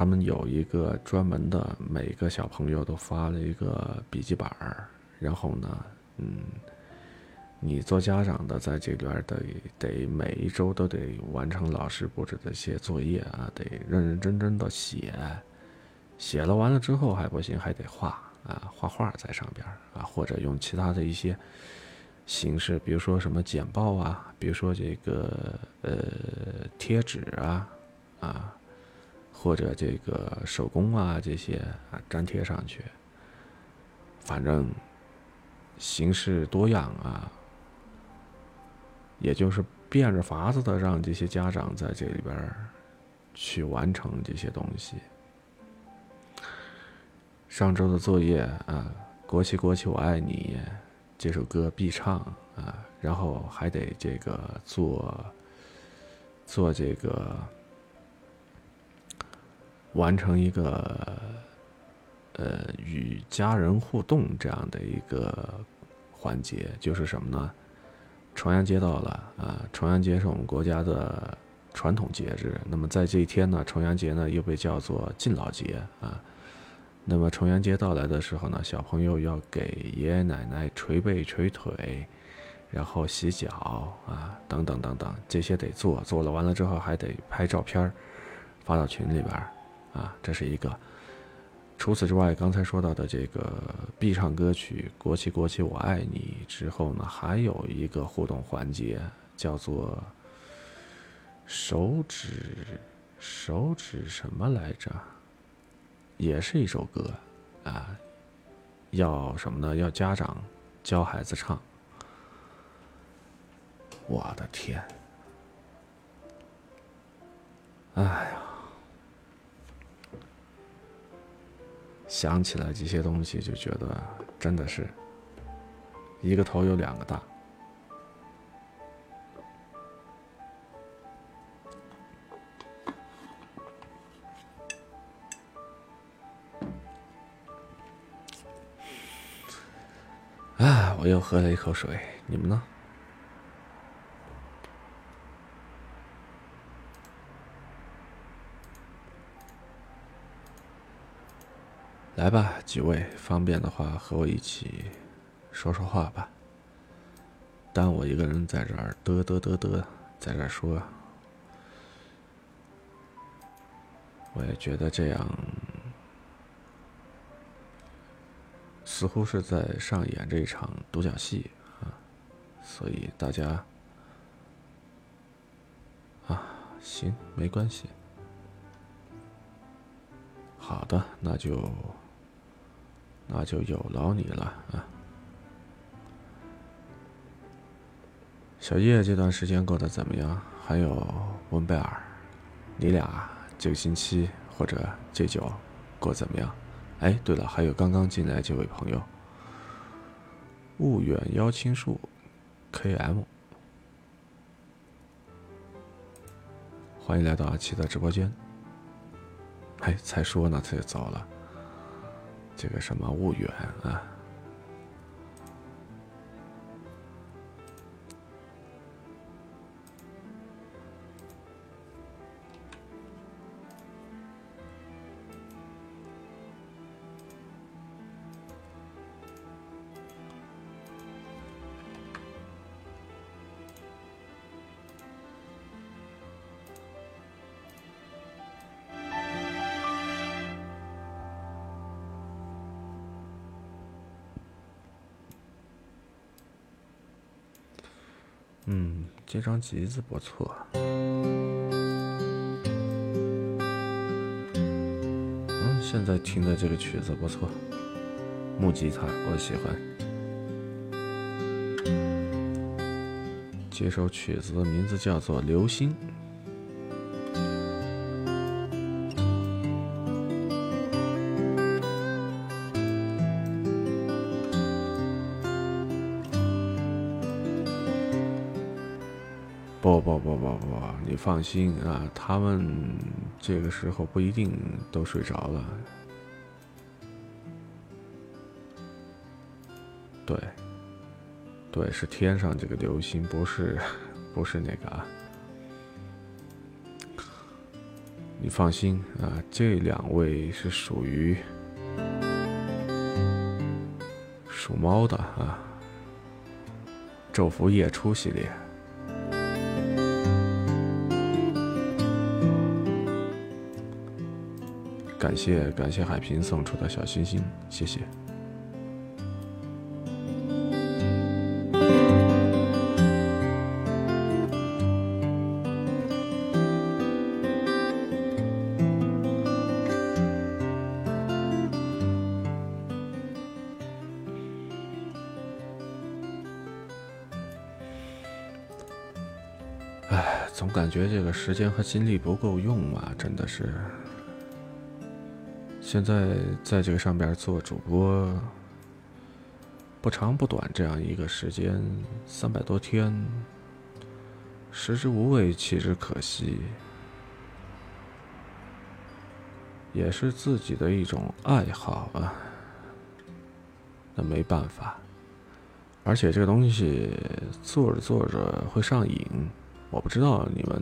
他们有一个专门的，每个小朋友都发了一个笔记本儿，然后呢，嗯，你做家长的在这边得得每一周都得完成老师布置的一些作业啊，得认认真真的写，写了完了之后还不行，还得画啊，画画在上边啊，或者用其他的一些形式，比如说什么简报啊，比如说这个呃贴纸啊，啊。或者这个手工啊，这些啊粘贴上去，反正形式多样啊，也就是变着法子的让这些家长在这里边去完成这些东西。上周的作业啊，《国旗国旗我爱你》这首歌必唱啊，然后还得这个做做这个。完成一个，呃，与家人互动这样的一个环节，就是什么呢？重阳节到了啊！重阳节是我们国家的传统节日。那么在这一天呢，重阳节呢又被叫做敬老节啊。那么重阳节到来的时候呢，小朋友要给爷爷奶奶捶背捶腿，然后洗脚啊，等等等等，这些得做。做了完了之后，还得拍照片发到群里边啊，这是一个。除此之外，刚才说到的这个必唱歌曲《国旗国旗我爱你》之后呢，还有一个互动环节，叫做手指手指什么来着？也是一首歌啊，要什么呢？要家长教孩子唱。我的天！哎呀！想起来这些东西，就觉得真的是一个头有两个大。啊！我又喝了一口水，你们呢？来吧，几位，方便的话和我一起说说话吧。单我一个人在这儿嘚嘚嘚嘚，在这儿说，我也觉得这样似乎是在上演这一场独角戏啊，所以大家啊，行，没关系。好的，那就。那就有劳你了啊，小叶这段时间过得怎么样？还有温贝尔，你俩这个星期或者这周过怎么样？哎，对了，还有刚刚进来这位朋友，雾远邀青树，KM，欢迎来到阿七的直播间。哎，才说呢，他就走了。这个什么婺源啊？这张吉子不错。嗯，现在听的这个曲子不错，木吉他我喜欢。这首曲子的名字叫做《流星》。你放心啊，他们这个时候不一定都睡着了。对，对，是天上这个流星，不是，不是那个啊。你放心啊，这两位是属于属猫的啊，昼伏夜出系列。感谢感谢海平送出的小心心，谢谢。哎，总感觉这个时间和精力不够用啊，真的是。现在在这个上边做主播，不长不短这样一个时间，三百多天，食之无味，弃之可惜，也是自己的一种爱好啊。那没办法，而且这个东西做着做着会上瘾，我不知道你们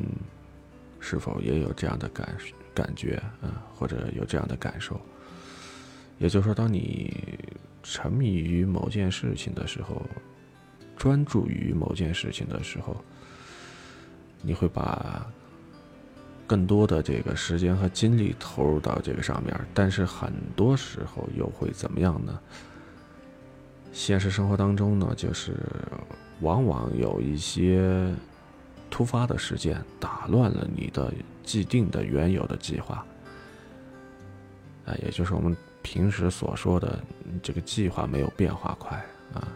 是否也有这样的感。感觉，嗯，或者有这样的感受，也就是说，当你沉迷于某件事情的时候，专注于某件事情的时候，你会把更多的这个时间和精力投入到这个上面，但是很多时候又会怎么样呢？现实生活当中呢，就是往往有一些突发的事件打乱了你的。既定的原有的计划，啊，也就是我们平时所说的这个计划没有变化快啊。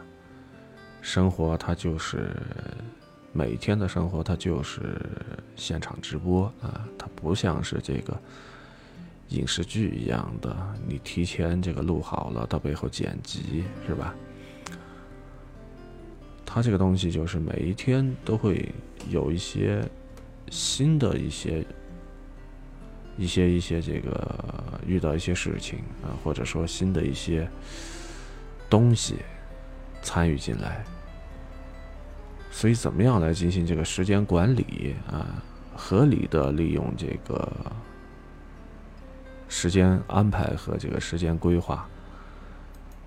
生活它就是每天的生活，它就是现场直播啊，它不像是这个影视剧一样的，你提前这个录好了，到背后剪辑是吧？它这个东西就是每一天都会有一些新的一些。一些一些这个遇到一些事情啊，或者说新的一些东西参与进来，所以怎么样来进行这个时间管理啊？合理的利用这个时间安排和这个时间规划，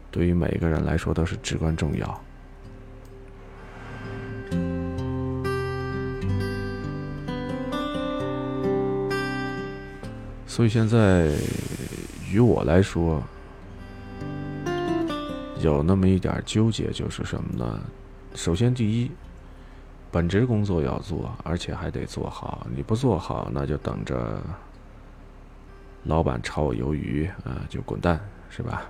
对于每个人来说都是至关重要。所以现在，于我来说，有那么一点纠结，就是什么呢？首先，第一，本职工作要做，而且还得做好。你不做好，那就等着老板炒我鱿鱼啊，就滚蛋，是吧？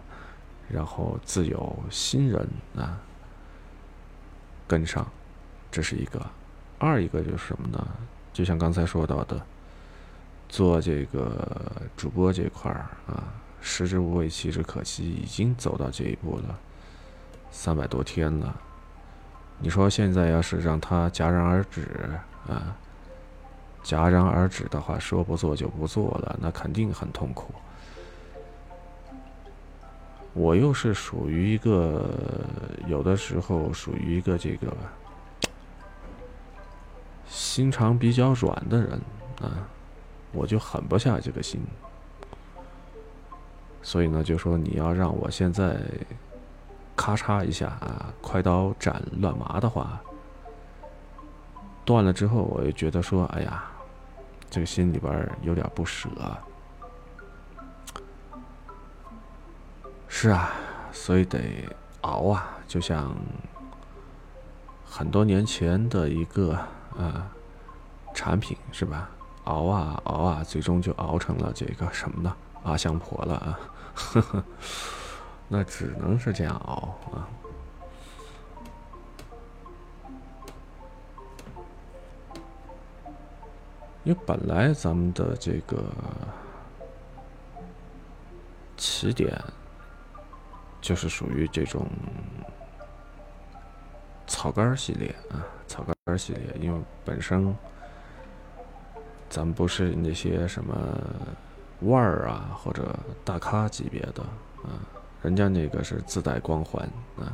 然后自有新人啊跟上，这是一个。二一个就是什么呢？就像刚才说到的。做这个主播这块儿啊，食之无味，弃之可惜，已经走到这一步了，三百多天了。你说现在要是让他戛然而止啊，戛然而止的话，说不做就不做了，那肯定很痛苦。我又是属于一个有的时候属于一个这个心肠比较软的人啊。我就狠不下这个心，所以呢，就说你要让我现在咔嚓一下啊，快刀斩乱麻的话，断了之后，我就觉得说，哎呀，这个心里边有点不舍。是啊，所以得熬啊，就像很多年前的一个啊产品，是吧？熬啊熬啊，最终就熬成了这个什么呢？阿香婆了啊！呵呵，那只能是这样熬啊。因为本来咱们的这个起点就是属于这种草根儿系列啊，草根儿系列，因为本身。咱们不是那些什么腕儿啊，或者大咖级别的啊，人家那个是自带光环啊，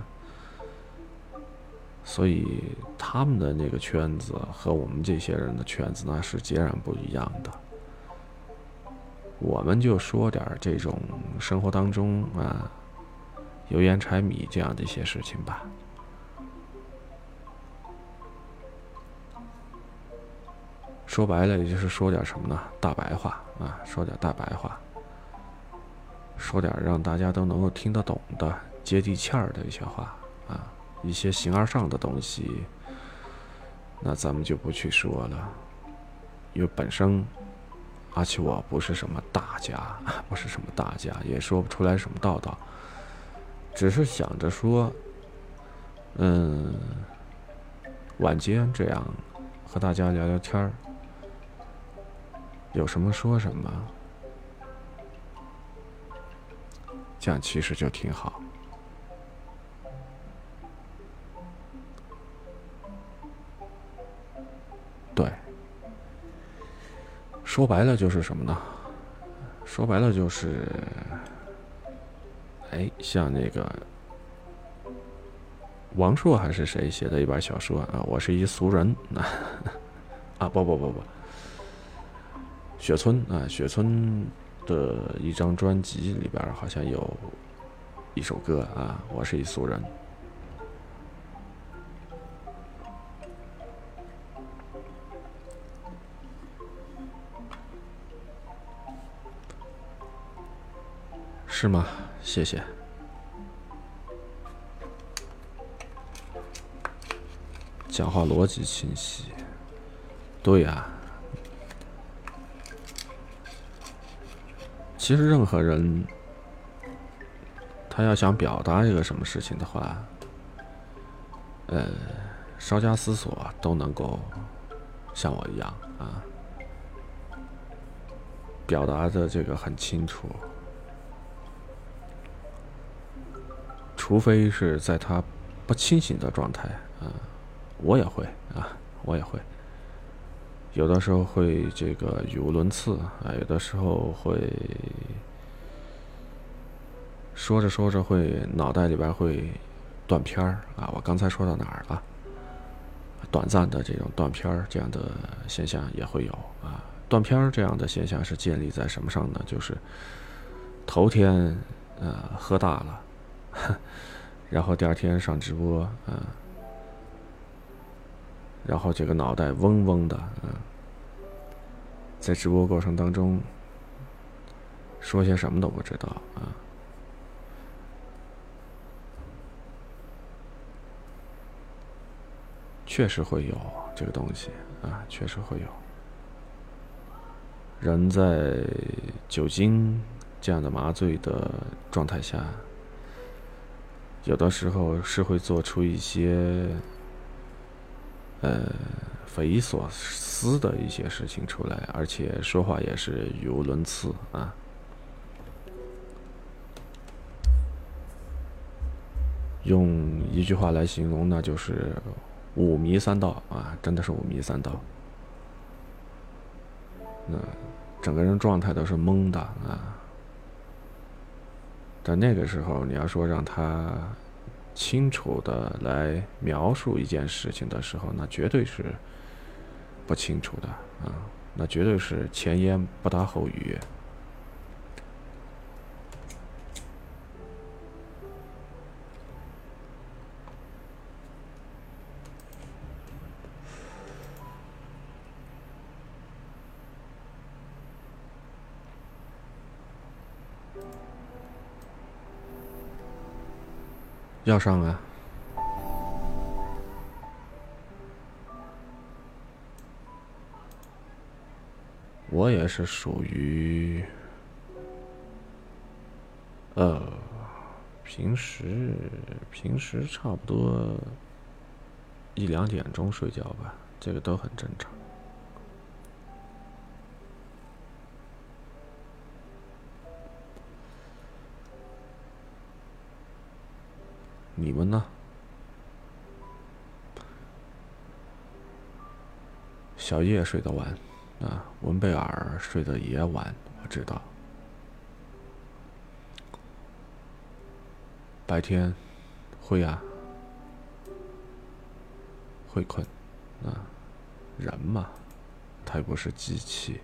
所以他们的那个圈子和我们这些人的圈子那是截然不一样的。我们就说点这种生活当中啊油盐柴米这样的一些事情吧。说白了，也就是说点什么呢？大白话啊，说点大白话，说点让大家都能够听得懂的、接地气儿的一些话啊，一些形而上的东西，那咱们就不去说了，因为本身阿奇我不是什么大家，不是什么大家，也说不出来什么道道，只是想着说，嗯，晚间这样和大家聊聊天儿。有什么说什么，这样其实就挺好。对，说白了就是什么呢？说白了就是，哎，像那个王朔还是谁写的一本小说啊？我是一俗人啊！啊，不不不不。雪村啊，雪村的一张专辑里边好像有一首歌啊，我是一俗人，是吗？谢谢，讲话逻辑清晰，对呀。其实任何人，他要想表达一个什么事情的话，呃，稍加思索都能够像我一样啊，表达的这个很清楚。除非是在他不清醒的状态啊，我也会啊，我也会。有的时候会这个语无伦次啊，有的时候会说着说着会脑袋里边会断片儿啊。我刚才说到哪儿了？短暂的这种断片儿这样的现象也会有啊。断片儿这样的现象是建立在什么上呢？就是头天呃喝大了，然后第二天上直播啊。然后这个脑袋嗡嗡的，嗯，在直播过程当中说些什么都不知道啊，确实会有这个东西啊，确实会有。人在酒精这样的麻醉的状态下，有的时候是会做出一些。呃，匪夷所思的一些事情出来，而且说话也是语无伦次啊。用一句话来形容，那就是五迷三道啊，真的是五迷三道。那整个人状态都是懵的啊。在那个时候，你要说让他。清楚的来描述一件事情的时候，那绝对是不清楚的啊，那绝对是前言不搭后语。要上啊！我也是属于，呃，平时平时差不多一两点钟睡觉吧，这个都很正常。你们呢？小叶睡得晚，啊，文贝尔睡得也晚，我知道。白天会啊，会困，啊，人嘛，他又不是机器。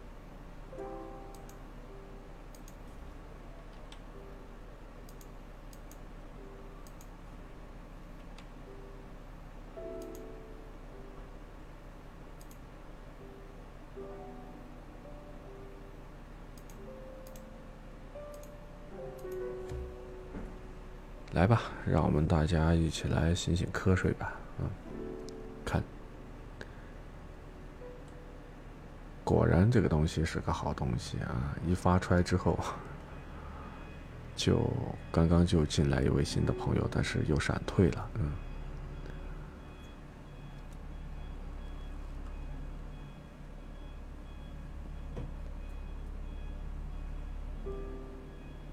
来吧，让我们大家一起来醒醒瞌睡吧。嗯，看，果然这个东西是个好东西啊！一发出来之后，就刚刚就进来一位新的朋友，但是又闪退了。嗯。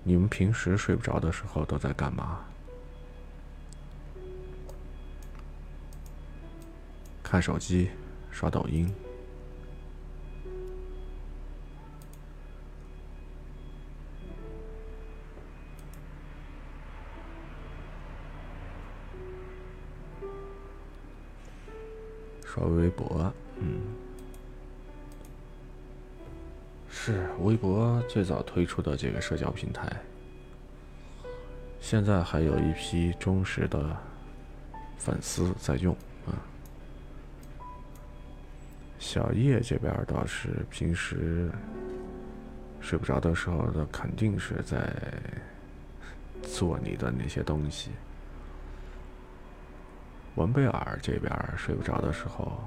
你们平时睡不着的时候都在干嘛？看手机，刷抖音，刷微博，嗯。是微博最早推出的这个社交平台，现在还有一批忠实的粉丝在用小叶这边倒是平时睡不着的时候，那肯定是在做你的那些东西。文贝尔这边睡不着的时候，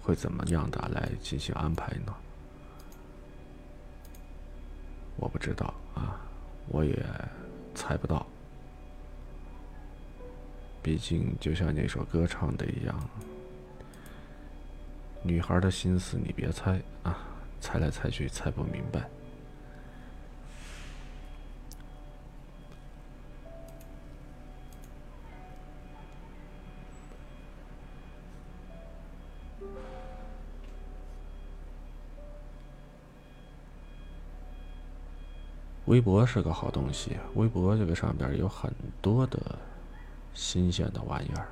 会怎么样的来进行安排呢？我不知道啊，我也猜不到。毕竟，就像那首歌唱的一样，女孩的心思你别猜啊，猜来猜去猜不明白。微博是个好东西，微博这个上边有很多的新鲜的玩意儿，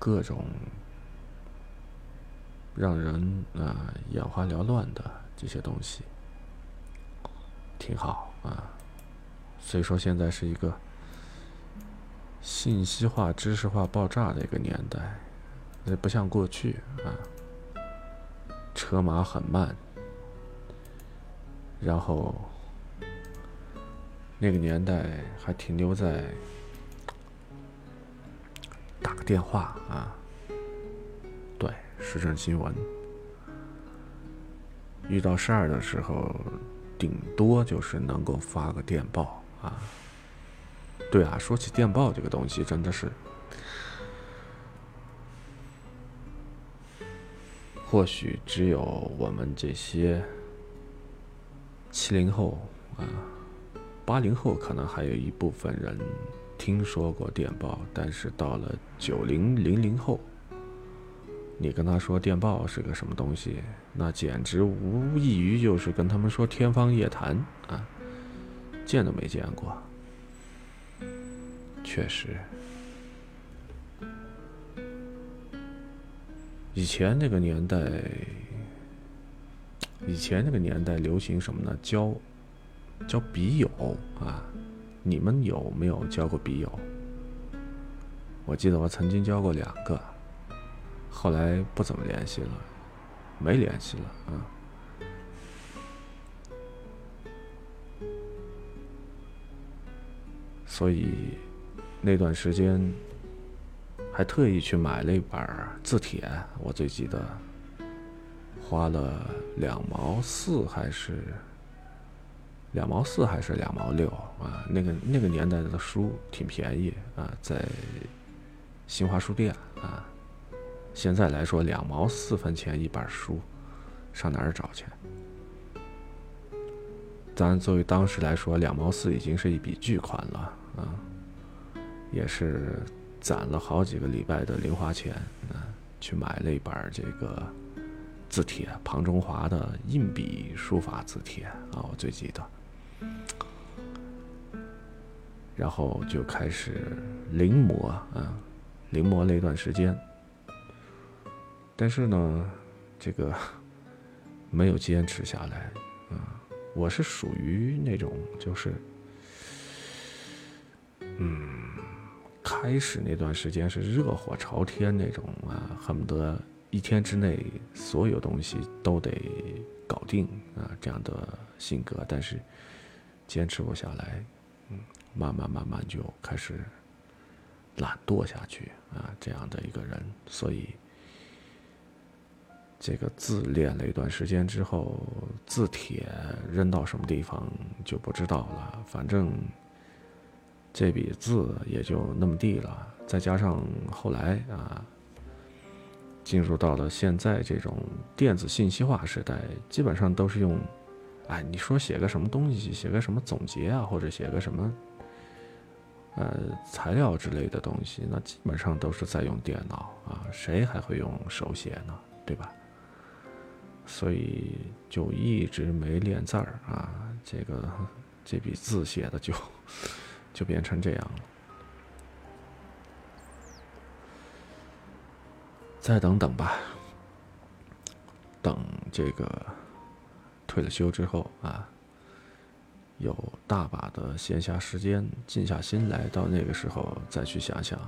各种让人啊眼花缭乱的这些东西，挺好啊。所以说现在是一个信息化、知识化爆炸的一个年代，那不像过去啊，车马很慢。然后，那个年代还停留在打个电话啊，对，时政新闻，遇到事儿的时候，顶多就是能够发个电报啊。对啊，说起电报这个东西，真的是，或许只有我们这些。七零后啊，八零后可能还有一部分人听说过电报，但是到了九零零零后，你跟他说电报是个什么东西，那简直无异于就是跟他们说天方夜谭啊，见都没见过。确实，以前那个年代。以前那个年代流行什么呢？交交笔友啊！你们有没有交过笔友？我记得我曾经交过两个，后来不怎么联系了，没联系了啊。所以那段时间还特意去买了一本字帖，我最记得。花了两毛四还是两毛四还是两毛六啊？那个那个年代的书挺便宜啊，在新华书店啊。现在来说，两毛四分钱一本书，上哪儿找去？当然，作为当时来说，两毛四已经是一笔巨款了啊，也是攒了好几个礼拜的零花钱啊，去买了一本这个。字帖，庞中华的硬笔书法字帖啊，我最记得。然后就开始临摹啊，临摹了一段时间。但是呢，这个没有坚持下来啊。我是属于那种就是，嗯，开始那段时间是热火朝天那种啊，恨不得。一天之内，所有东西都得搞定啊！这样的性格，但是坚持不下来，嗯，慢慢慢慢就开始懒惰下去啊，这样的一个人，所以这个字练了一段时间之后，字帖扔到什么地方就不知道了，反正这笔字也就那么地了。再加上后来啊，进入到了现在这种电子信息化时代，基本上都是用。哎，你说写个什么东西，写个什么总结啊，或者写个什么，呃，材料之类的东西，那基本上都是在用电脑啊，谁还会用手写呢？对吧？所以就一直没练字儿啊，这个这笔字写的就 就变成这样了。再等等吧，等这个。退了休之后啊，有大把的闲暇时间，静下心来，到那个时候再去想想，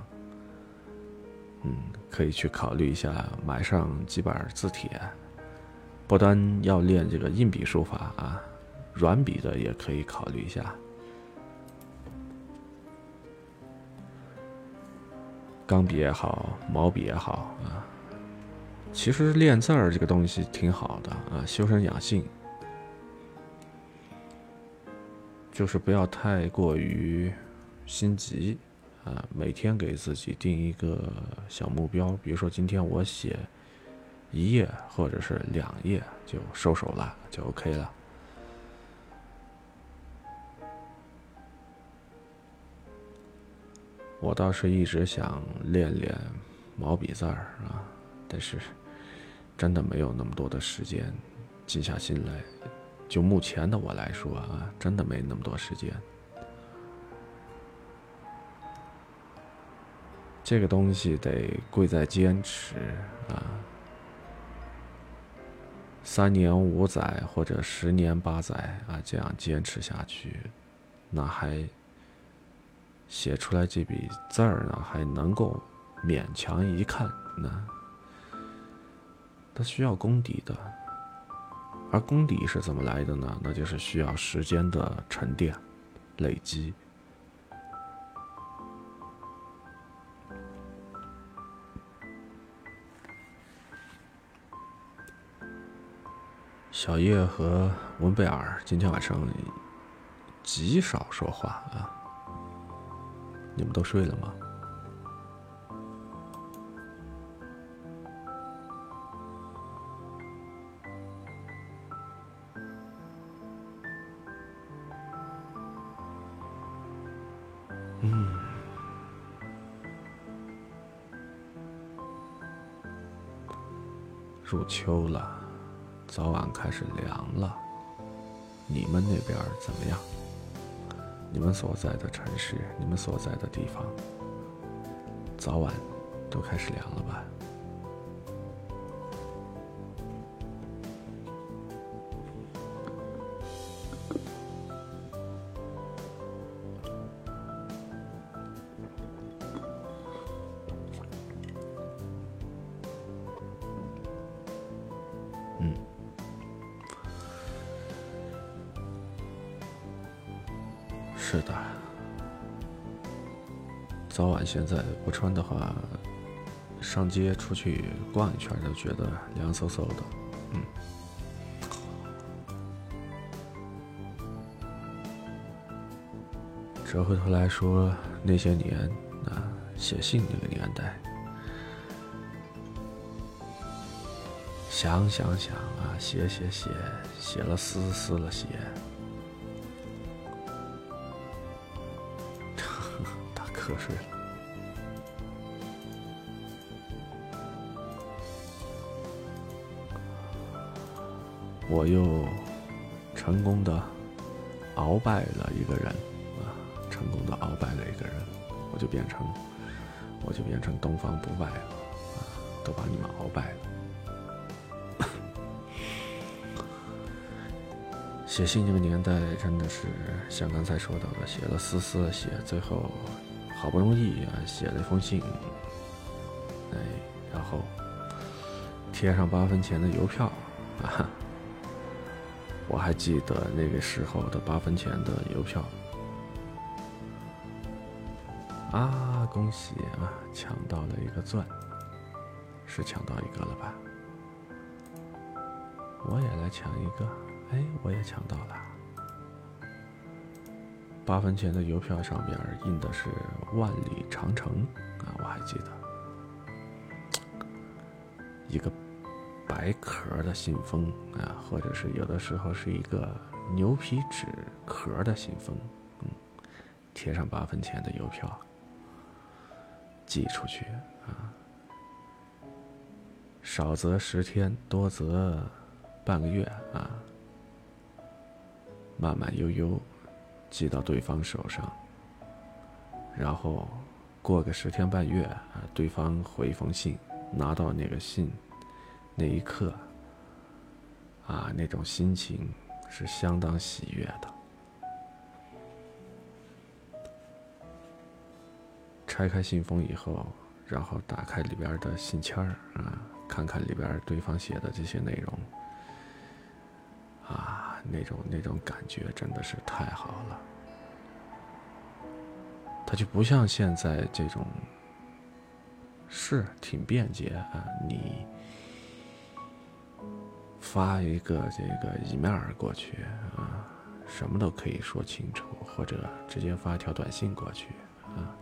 嗯，可以去考虑一下买上几本字帖，不单要练这个硬笔书法啊，软笔的也可以考虑一下，钢笔也好，毛笔也好啊，其实练字儿这个东西挺好的啊，修身养性。就是不要太过于心急啊！每天给自己定一个小目标，比如说今天我写一页或者是两页就收手了，就 OK 了。我倒是一直想练练毛笔字儿啊，但是真的没有那么多的时间静下心来。就目前的我来说啊，真的没那么多时间。这个东西得贵在坚持啊，三年五载或者十年八载啊，这样坚持下去，那还写出来这笔字儿呢，还能够勉强一看，那它需要功底的。而功底是怎么来的呢？那就是需要时间的沉淀、累积。小叶和文贝尔今天晚上极少说话啊，你们都睡了吗？入秋了，早晚开始凉了。你们那边怎么样？你们所在的城市，你们所在的地方，早晚都开始凉了吧？现在不穿的话，上街出去逛一圈都觉得凉飕飕的。嗯，折回头来说，那些年啊，写信那个年代，想想想啊，写写写，写了撕撕了写。打瞌睡了，我又成功的鳌拜了一个人啊！成功的鳌拜了一个人，我就变成我就变成东方不败了啊！都把你们鳌拜了。写信那个年代真的是像刚才说到的，写了丝丝写，最后。好不容易啊，写了一封信，哎，然后贴上八分钱的邮票，啊，我还记得那个时候的八分钱的邮票。啊，恭喜啊，抢到了一个钻，是抢到一个了吧？我也来抢一个，哎，我也抢到了。八分钱的邮票上边印的是“万里长城”啊，我还记得。一个白壳的信封啊，或者是有的时候是一个牛皮纸壳的信封，嗯，贴上八分钱的邮票，寄出去啊，少则十天，多则半个月啊，慢慢悠悠寄到对方手上，然后过个十天半月啊，对方回一封信。拿到那个信，那一刻，啊，那种心情是相当喜悦的。拆开信封以后，然后打开里边的信签儿啊，看看里边对方写的这些内容，啊，那种那种感觉真的是太好了。它就不像现在这种。是挺便捷啊！你发一个这个 email 过去啊，什么都可以说清楚，或者直接发条短信过去啊，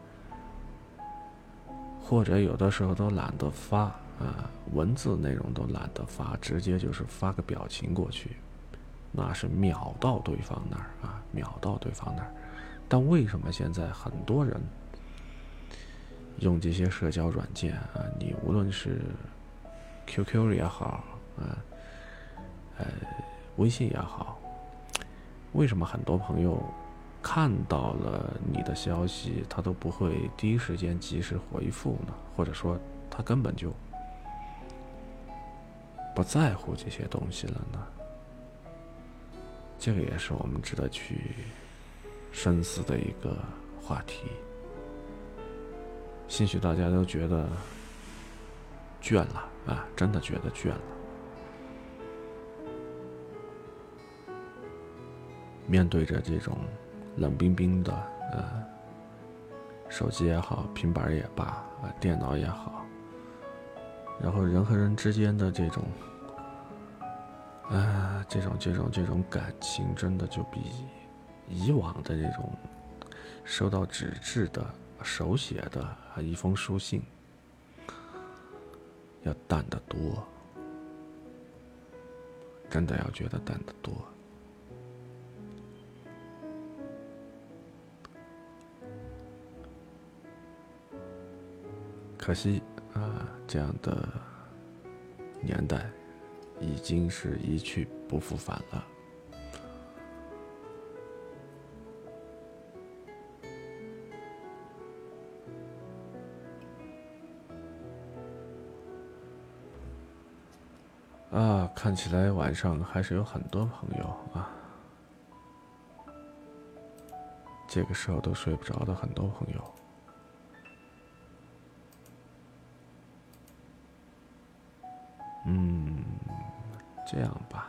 或者有的时候都懒得发啊，文字内容都懒得发，直接就是发个表情过去，那是秒到对方那儿啊，秒到对方那儿。但为什么现在很多人？用这些社交软件啊，你无论是 QQ 也好啊，呃，微信也好，为什么很多朋友看到了你的消息，他都不会第一时间及时回复呢？或者说，他根本就不在乎这些东西了呢？这个也是我们值得去深思的一个话题。兴许大家都觉得倦了啊，真的觉得倦了。面对着这种冷冰冰的呃，手机也好，平板也罢呃，电脑也好，然后人和人之间的这种啊，这种这种这种感情，真的就比以往的这种收到纸质的。手写的啊，一封书信要淡得多，真的要觉得淡得多。可惜啊，这样的年代已经是一去不复返了。啊，看起来晚上还是有很多朋友啊，这个时候都睡不着的很多朋友。这样吧，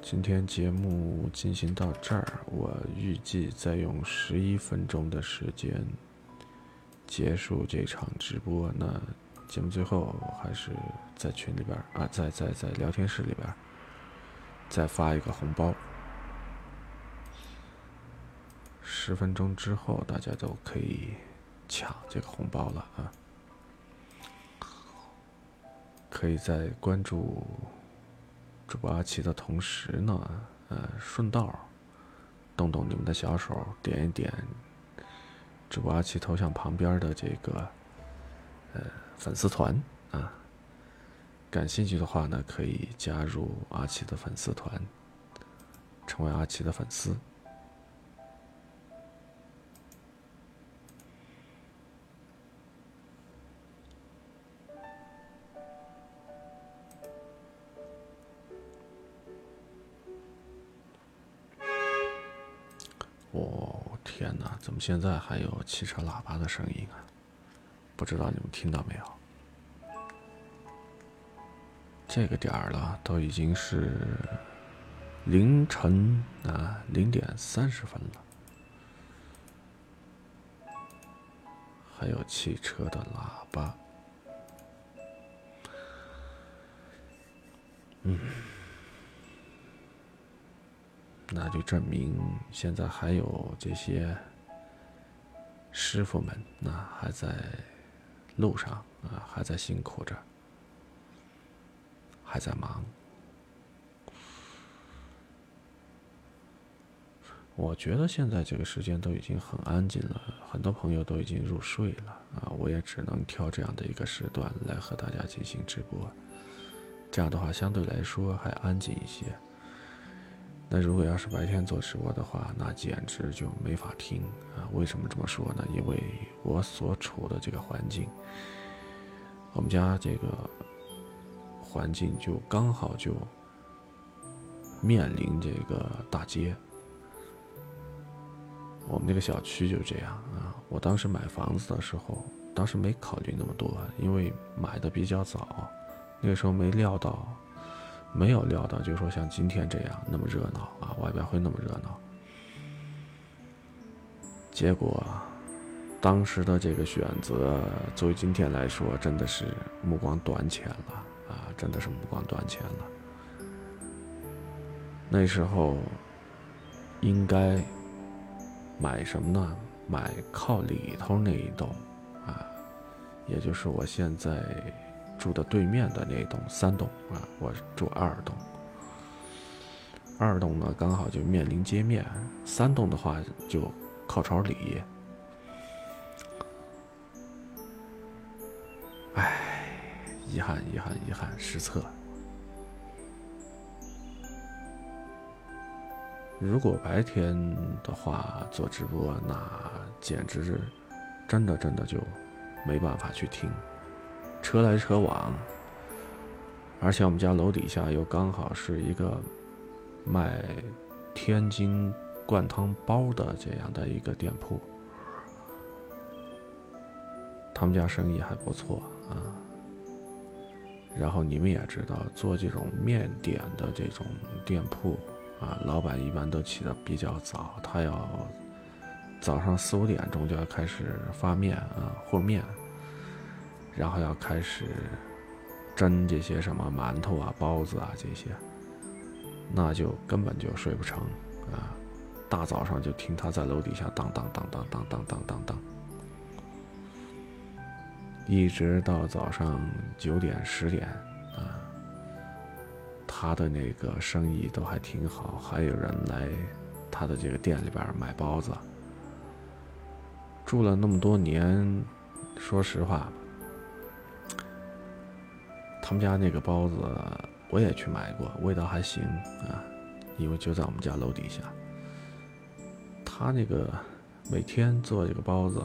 今天节目进行到这儿，我预计再用十一分钟的时间。结束这场直播，那节目最后还是在群里边啊，在在在聊天室里边再发一个红包。十分钟之后，大家都可以抢这个红包了啊！可以在关注主播阿奇的同时呢，呃，顺道动动你们的小手，点一点。主播阿奇头像旁边的这个，呃，粉丝团啊，感兴趣的话呢，可以加入阿奇的粉丝团，成为阿奇的粉丝。怎么现在还有汽车喇叭的声音啊？不知道你们听到没有？这个点儿了，都已经是凌晨啊零点三十分了，还有汽车的喇叭，嗯，那就证明现在还有这些师傅们，那还在路上啊，还在辛苦着。还在忙，我觉得现在这个时间都已经很安静了，很多朋友都已经入睡了啊，我也只能挑这样的一个时段来和大家进行直播，这样的话相对来说还安静一些。那如果要是白天做直播的话，那简直就没法听啊！为什么这么说呢？因为我所处的这个环境，我们家这个。环境就刚好就面临这个大街，我们那个小区就这样啊。我当时买房子的时候，当时没考虑那么多，因为买的比较早，那个时候没料到，没有料到，就是说像今天这样那么热闹啊，外边会那么热闹。结果，当时的这个选择，作为今天来说，真的是目光短浅了。啊，真的是目光短浅了。那时候应该买什么呢？买靠里头那一栋，啊，也就是我现在住的对面的那栋三栋啊，我住二栋。二栋呢，刚好就面临街面；三栋的话就靠朝里。唉。遗憾，遗憾，遗憾，失策。如果白天的话做直播，那简直是真的，真的就没办法去听，车来车往。而且我们家楼底下又刚好是一个卖天津灌汤包的这样的一个店铺，他们家生意还不错啊。然后你们也知道，做这种面点的这种店铺，啊，老板一般都起得比较早，他要早上四五点钟就要开始发面啊，和面，然后要开始蒸这些什么馒头啊、包子啊这些，那就根本就睡不成啊，大早上就听他在楼底下当当当当当当当当当。一直到早上九点十点，啊，他的那个生意都还挺好，还有人来他的这个店里边买包子。住了那么多年，说实话，他们家那个包子我也去买过，味道还行啊，因为就在我们家楼底下。他那个每天做这个包子，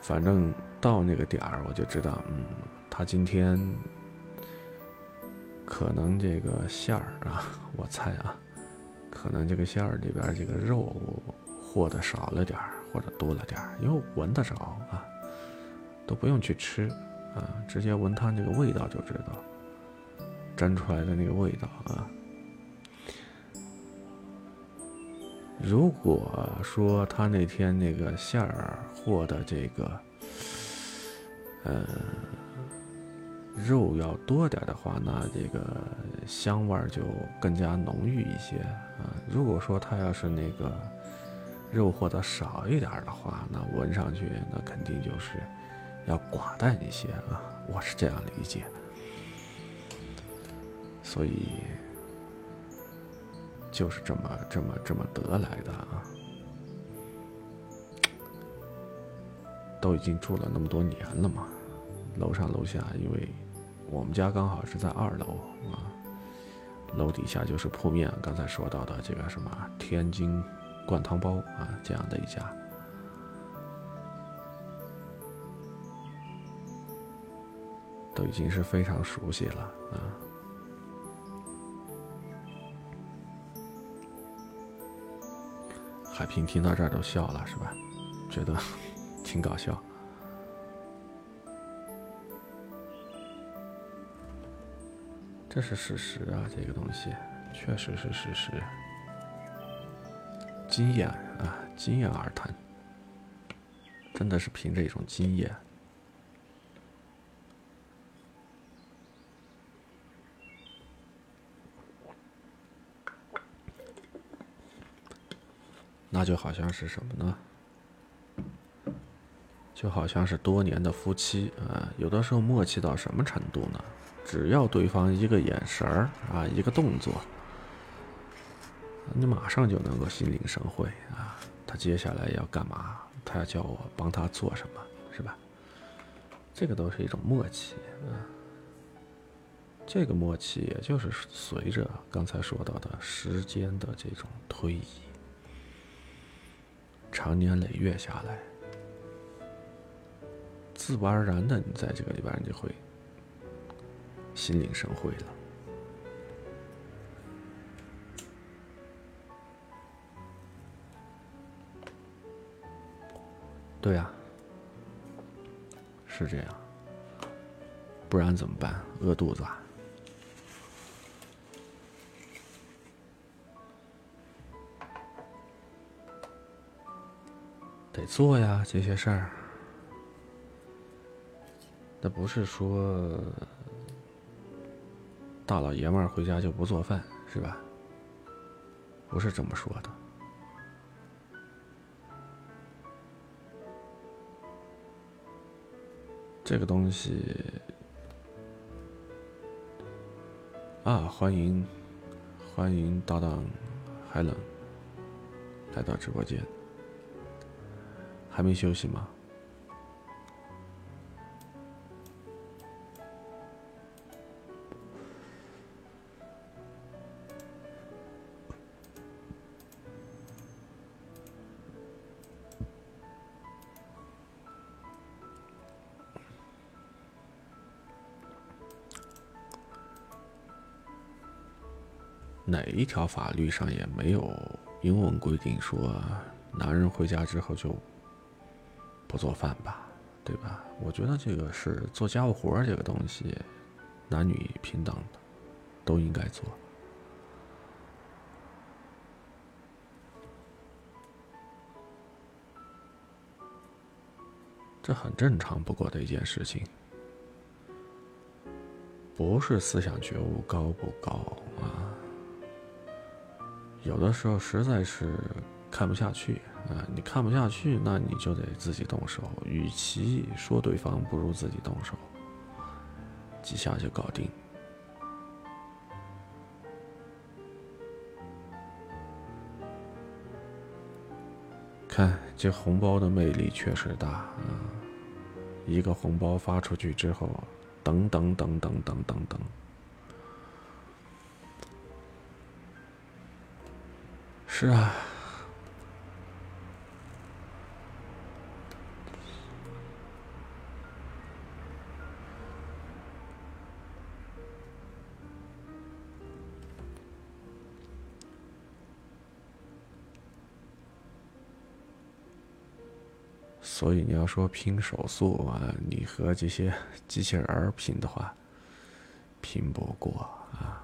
反正。到那个点儿，我就知道，嗯，他今天可能这个馅儿啊，我猜啊，可能这个馅儿里边这个肉和的少了点儿，或者多了点儿，因为闻得着啊，都不用去吃啊，直接闻它那个味道就知道，蒸出来的那个味道啊。如果说他那天那个馅儿和的这个。呃，肉要多点的话，那这个香味就更加浓郁一些啊。如果说他要是那个肉和的少一点的话，那闻上去那肯定就是要寡淡一些啊。我是这样理解，所以就是这么这么这么得来的啊。都已经住了那么多年了嘛。楼上楼下，因为我们家刚好是在二楼啊，楼底下就是铺面。刚才说到的这个什么天津灌汤包啊，这样的一家，都已经是非常熟悉了啊。海平听到这儿都笑了，是吧？觉得 挺搞笑。这是事实啊，这个东西确实是事实。经验啊，经验而谈，真的是凭着一种经验。那就好像是什么呢？就好像是多年的夫妻啊，有的时候默契到什么程度呢？只要对方一个眼神儿啊，一个动作，你马上就能够心领神会啊。他接下来要干嘛？他要叫我帮他做什么，是吧？这个都是一种默契啊。这个默契也就是随着刚才说到的时间的这种推移，长年累月下来。自不而然的，你在这个里边你就会心领神会了。对呀，是这样，不然怎么办？饿肚子啊！做呀，这些事儿。那不是说大老爷们儿回家就不做饭是吧？不是这么说的。这个东西啊，欢迎欢迎搭档海冷来到直播间，还没休息吗？哪一条法律上也没有明文规定说，男人回家之后就做饭吧，对吧？我觉得这个是做家务活这个东西，男女平等的，都应该做，这很正常不过的一件事情，不是思想觉悟高不高啊？有的时候实在是看不下去啊！你看不下去，那你就得自己动手。与其说对方，不如自己动手，几下就搞定。看这红包的魅力确实大啊！一个红包发出去之后，等等等等等等等。是啊，所以你要说拼手速啊，你和这些 机器人拼的话，拼不过啊。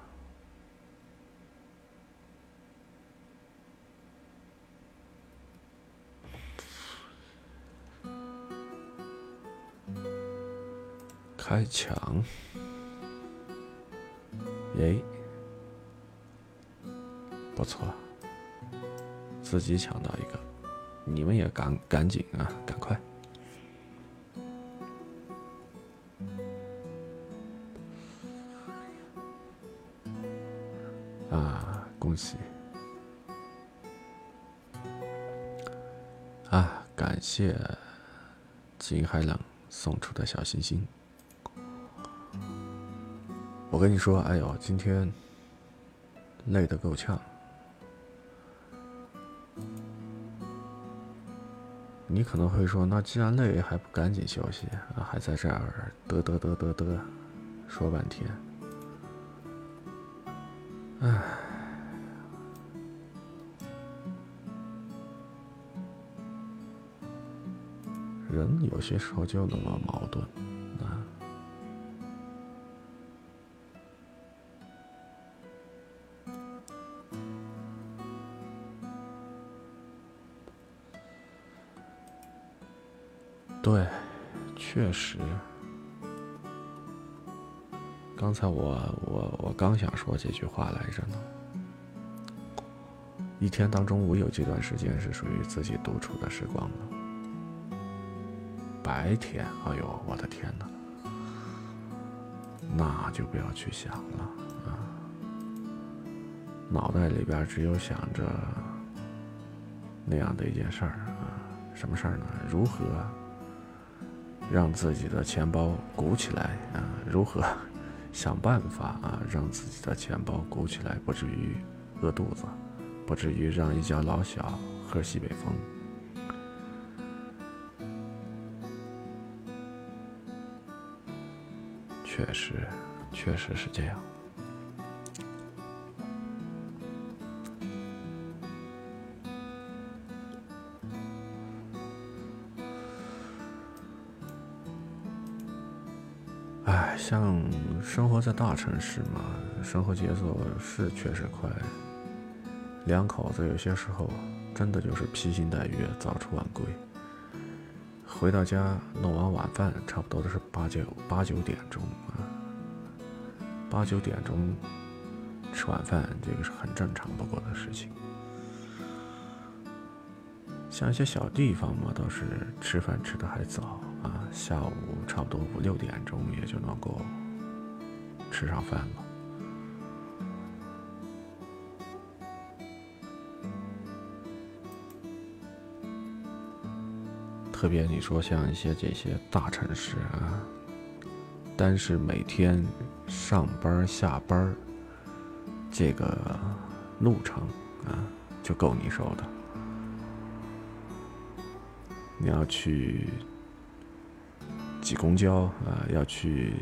开抢，耶，不错，自己抢到一个，你们也赶赶紧啊，赶快！啊，恭喜！啊，感谢金海冷送出的小心心。我跟你说，哎呦，今天累得够呛。你可能会说，那既然累，还不赶紧休息啊？还在这儿嘚嘚嘚嘚嘚说半天。唉，人有些时候就那么矛盾。才我我我刚想说这句话来着呢。一天当中，我有这段时间是属于自己独处的时光的。白天，哎呦，我的天哪，那就不要去想了啊！脑袋里边只有想着那样的一件事儿啊，什么事儿呢？如何让自己的钱包鼓起来啊？如何想办法啊，让自己的钱包鼓起来，不至于饿肚子？不至于让一家老小喝西北风。确实，确实是这样。生活在大城市嘛，生活节奏是确实快。两口子有些时候真的就是披星戴月，早出晚归。回到家弄完晚饭，差不多都是八九八九点钟啊。八九点钟吃晚饭，这个是很正常不过的事情。像一些小地方嘛，倒是吃饭吃的还早啊，下午差不多五六点钟也就能够吃上饭了。特别你说像一些这些大城市啊，单是每天上班下班这个路程啊，就够你受的。你要去挤公交啊，要去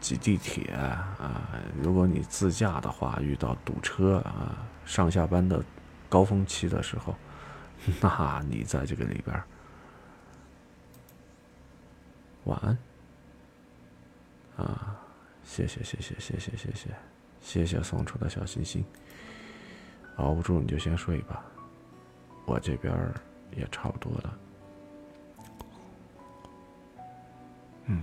挤地铁啊，如果你自驾的话，遇到堵车啊，上下班的高峰期的时候，那你在这个里边。晚安，啊，谢谢谢谢谢谢谢谢谢谢送出的小心心，熬不住你就先睡吧，我这边也差不多了，嗯。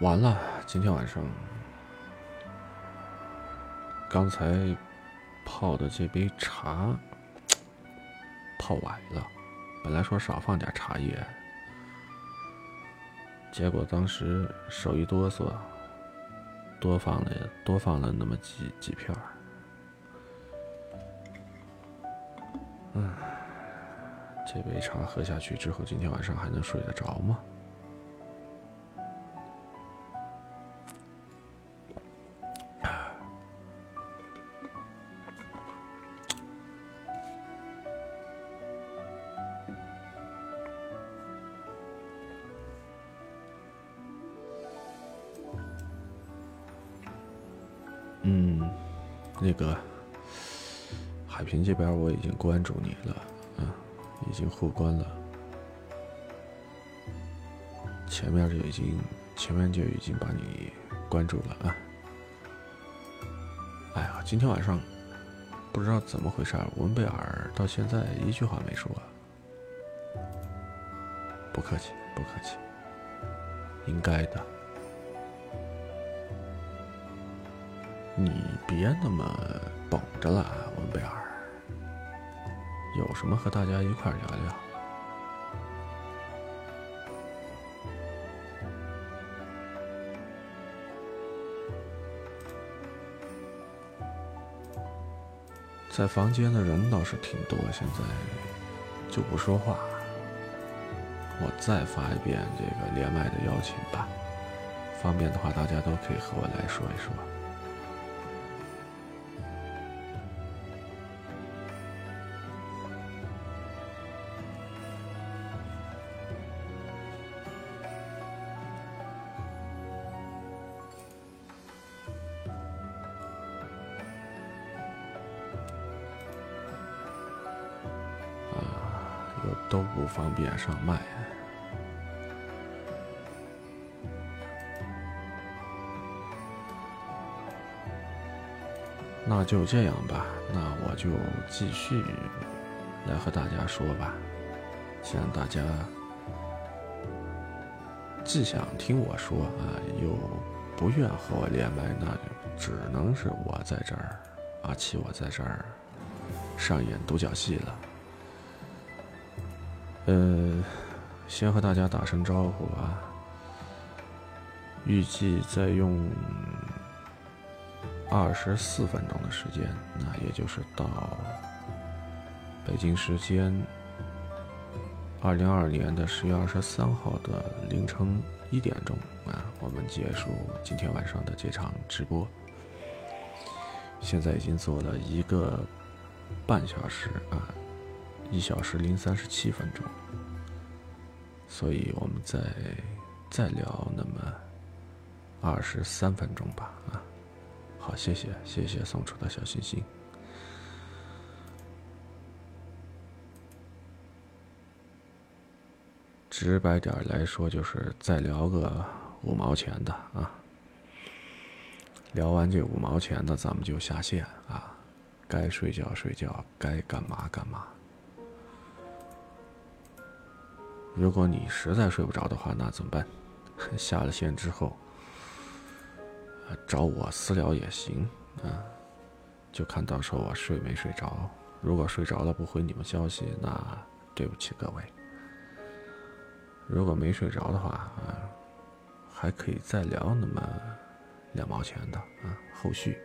完了，今天晚上刚才泡的这杯茶 泡歪了。本来说少放点茶叶，结果当时手一哆嗦，多放了多放了那么几几片儿。嗯，这杯茶喝下去之后，今天晚上还能睡得着吗？这边我已经关注你了，啊，已经互关了。前面就已经，前面就已经把你关注了啊。哎呀，今天晚上不知道怎么回事，文贝尔到现在一句话没说。不客气，不客气，应该的。你别那么绷着了，文贝尔。有什么和大家一块聊聊。在房间的人倒是挺多，现在就不说话。我再发一遍这个连麦的邀请吧，方便的话大家都可以和我来说一说。上麦。那就这样吧，那我就继续来和大家说吧。既然大家既想听我说啊，又不愿和我连麦，那就只能是我在这儿，阿奇我在这儿上演独角戏了。呃，先和大家打声招呼啊，预计再用。二十四分钟的时间，那也就是到北京时间二零二二年的十月二十三号的凌晨一点钟啊，我们结束今天晚上的这场直播。现在已经做了一个半小时啊，一小时零三十七分钟，所以我们再再聊那么二十三分钟吧啊。好，谢谢谢谢送出的小心心。直白点来说，就是再聊个五毛钱的啊。聊完这五毛钱的，咱们就下线啊。该睡觉睡觉，该干嘛干嘛。如果你实在睡不着的话，那怎么办？下了线之后。找我私聊也行，啊，就看到时候我睡没睡着。如果睡着了不回你们消息，那对不起各位。如果没睡着的话，啊，还可以再聊那么两毛钱的啊，后续。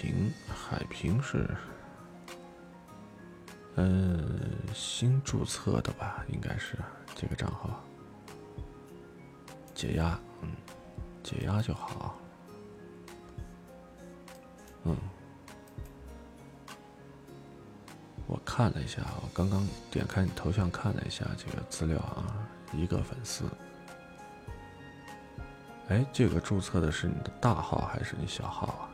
平，海平是，呃，新注册的吧？应该是这个账号。解压，嗯，解压就好。嗯，我看了一下，我刚刚点开你头像看了一下这个资料啊，一个粉丝。哎，这个注册的是你的大号还是你小号啊？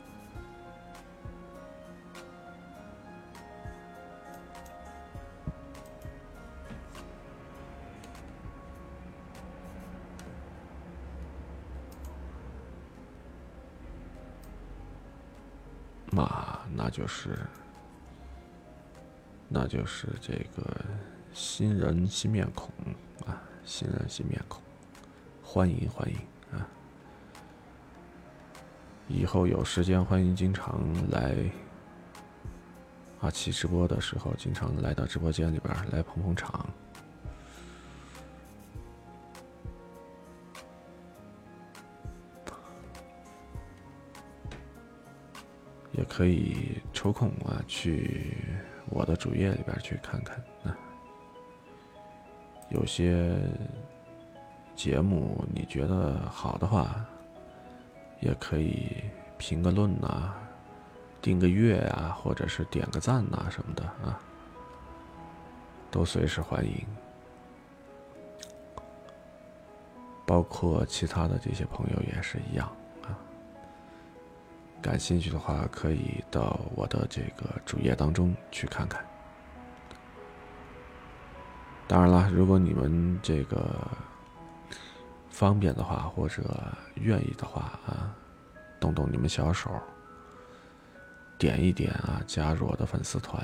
就是，那就是这个新人新面孔啊，新人新面孔，欢迎欢迎啊！以后有时间欢迎经常来阿奇直播的时候，经常来到直播间里边来捧捧场。也可以抽空啊，去我的主页里边去看看啊。有些节目你觉得好的话，也可以评个论呐，订个阅啊，或者是点个赞呐什么的啊，都随时欢迎。包括其他的这些朋友也是一样。感兴趣的话，可以到我的这个主页当中去看看。当然了，如果你们这个方便的话，或者愿意的话啊，动动你们小手，点一点啊，加入我的粉丝团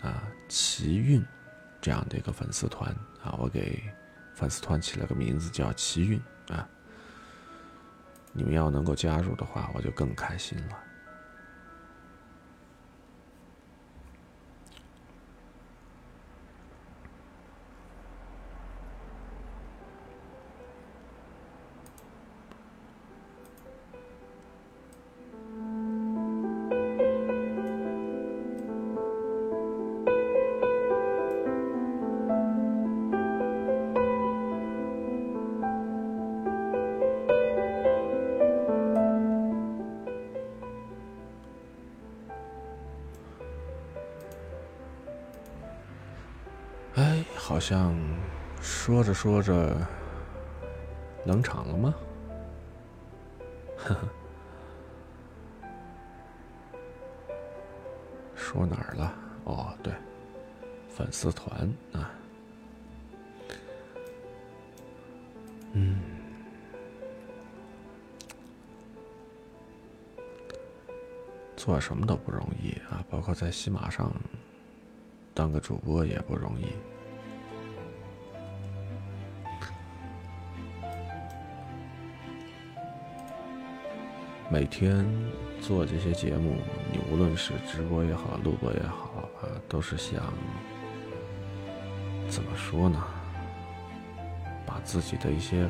啊，奇运这样的一个粉丝团啊，我给粉丝团起了个名字叫奇运啊。你们要能够加入的话，我就更开心了。说着冷场了吗？呵呵。说哪儿了？哦，对，粉丝团啊。嗯，做什么都不容易啊，包括在喜马上当个主播也不容易。每天做这些节目，你无论是直播也好，录播也好啊，都是想怎么说呢？把自己的一些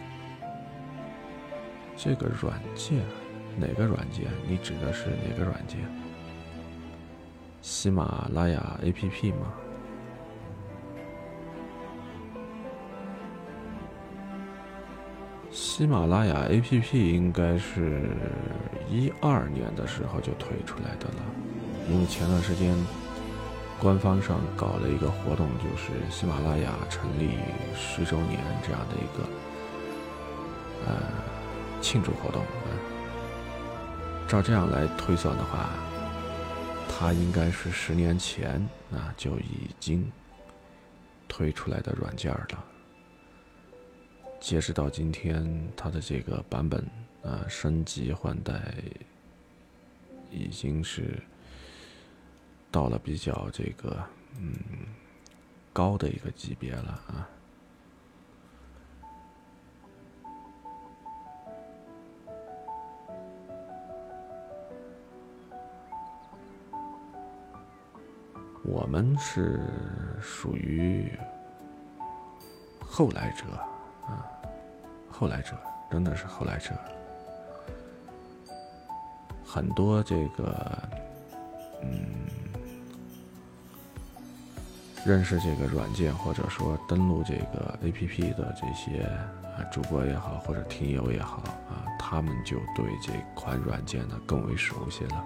这个软件，哪个软件？你指的是哪个软件？喜马拉雅 APP 吗？喜马拉雅 APP 应该是一二年的时候就推出来的了，因为前段时间官方上搞了一个活动，就是喜马拉雅成立十周年这样的一个呃庆祝活动。照这样来推算的话，它应该是十年前啊就已经推出来的软件了。截止到今天，它的这个版本啊，升级换代已经是到了比较这个嗯高的一个级别了啊。我们是属于后来者啊。后来者真的是后来者，很多这个，嗯，认识这个软件或者说登录这个 APP 的这些啊主播也好或者听友也好啊，他们就对这款软件呢更为熟悉了。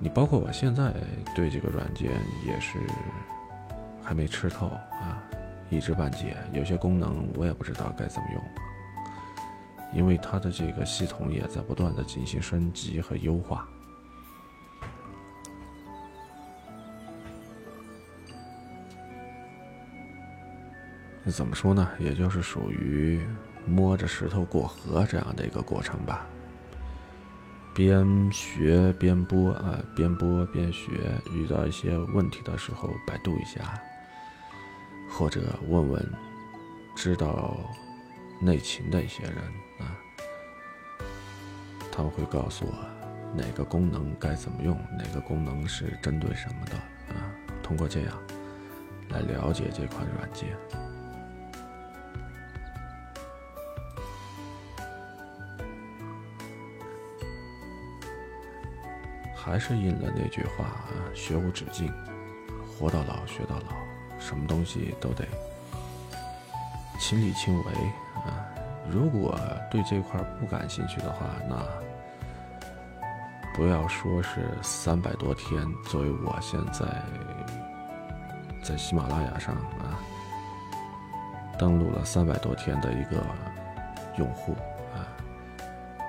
你包括我现在对这个软件也是还没吃透啊。一知半解，有些功能我也不知道该怎么用，因为它的这个系统也在不断的进行升级和优化。怎么说呢？也就是属于摸着石头过河这样的一个过程吧。边学边播啊，边播边学，遇到一些问题的时候，百度一下。或者问问知道内情的一些人啊，他们会告诉我哪个功能该怎么用，哪个功能是针对什么的啊。通过这样来了解这款软件，还是应了那句话：学无止境，活到老学到老。什么东西都得亲力亲为啊！如果对这块不感兴趣的话，那不要说是三百多天，作为我现在在喜马拉雅上啊登录了三百多天的一个用户啊，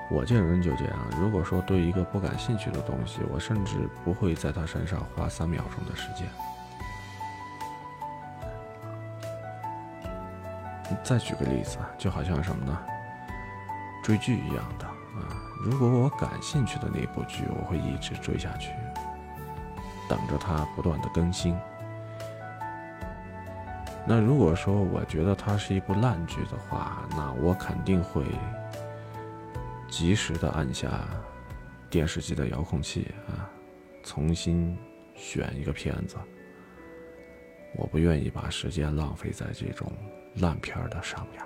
我这人就这样。如果说对一个不感兴趣的东西，我甚至不会在他身上花三秒钟的时间。再举个例子，就好像什么呢？追剧一样的啊。如果我感兴趣的那部剧，我会一直追下去，等着它不断的更新。那如果说我觉得它是一部烂剧的话，那我肯定会及时的按下电视机的遥控器啊，重新选一个片子。我不愿意把时间浪费在这种。烂片的上面，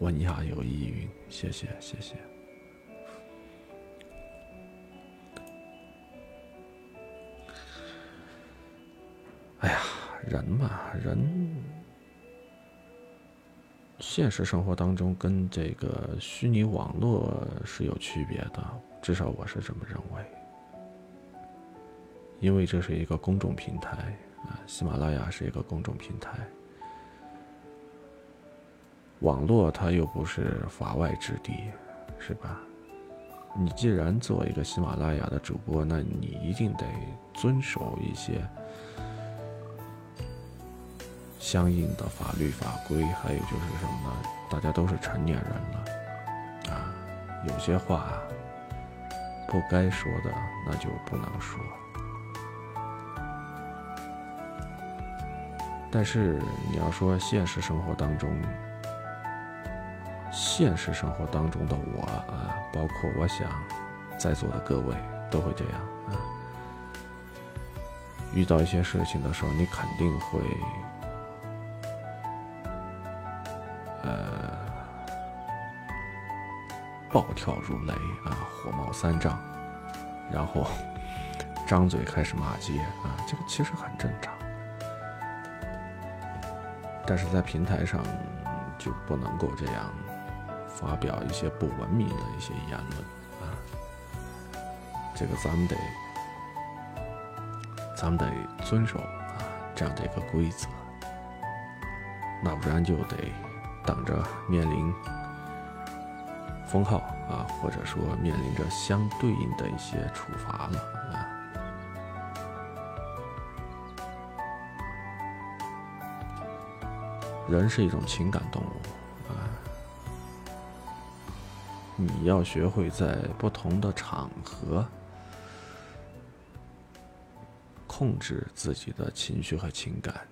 文雅有意云，谢谢谢谢。哎呀，人嘛，人，现实生活当中跟这个虚拟网络是有区别的，至少我是这么认为，因为这是一个公众平台。喜马拉雅是一个公众平台，网络它又不是法外之地，是吧？你既然做一个喜马拉雅的主播，那你一定得遵守一些相应的法律法规。还有就是什么呢？大家都是成年人了，啊，有些话不该说的那就不能说。但是你要说现实生活当中，现实生活当中的我啊，包括我想在座的各位都会这样啊。遇到一些事情的时候，你肯定会呃暴跳如雷啊，火冒三丈，然后 张嘴开始骂街啊，这个其实很正常。但是在平台上就不能够这样发表一些不文明的一些言论啊，这个咱们得咱们得遵守啊这样的一个规则，那不然就得等着面临封号啊，或者说面临着相对应的一些处罚了啊。人是一种情感动物，啊，你要学会在不同的场合控制自己的情绪和情感。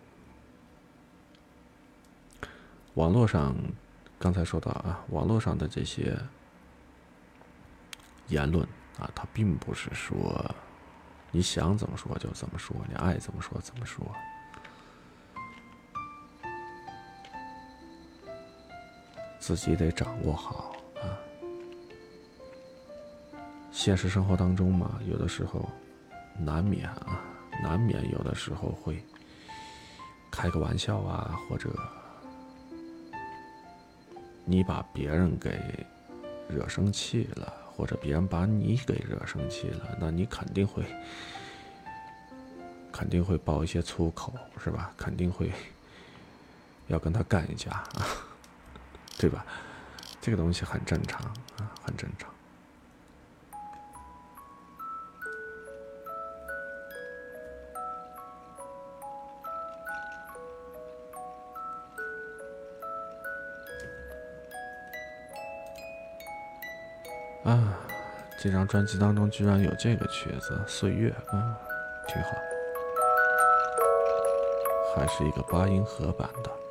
网络上，刚才说到啊，网络上的这些言论啊，它并不是说你想怎么说就怎么说，你爱怎么说怎么说。自己得掌握好啊！现实生活当中嘛，有的时候难免啊，难免有的时候会开个玩笑啊，或者你把别人给惹生气了，或者别人把你给惹生气了，那你肯定会肯定会爆一些粗口，是吧？肯定会要跟他干一架啊！对吧？这个东西很正常啊，很正常。啊，这张专辑当中居然有这个曲子《岁月》啊，挺好，还是一个八音盒版的。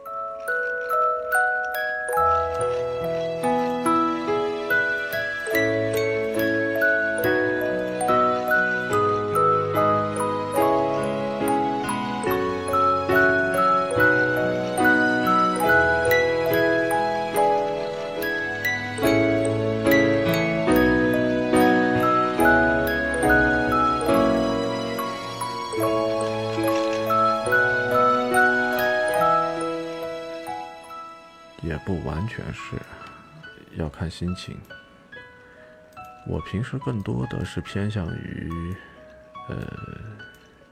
心情，我平时更多的是偏向于，呃，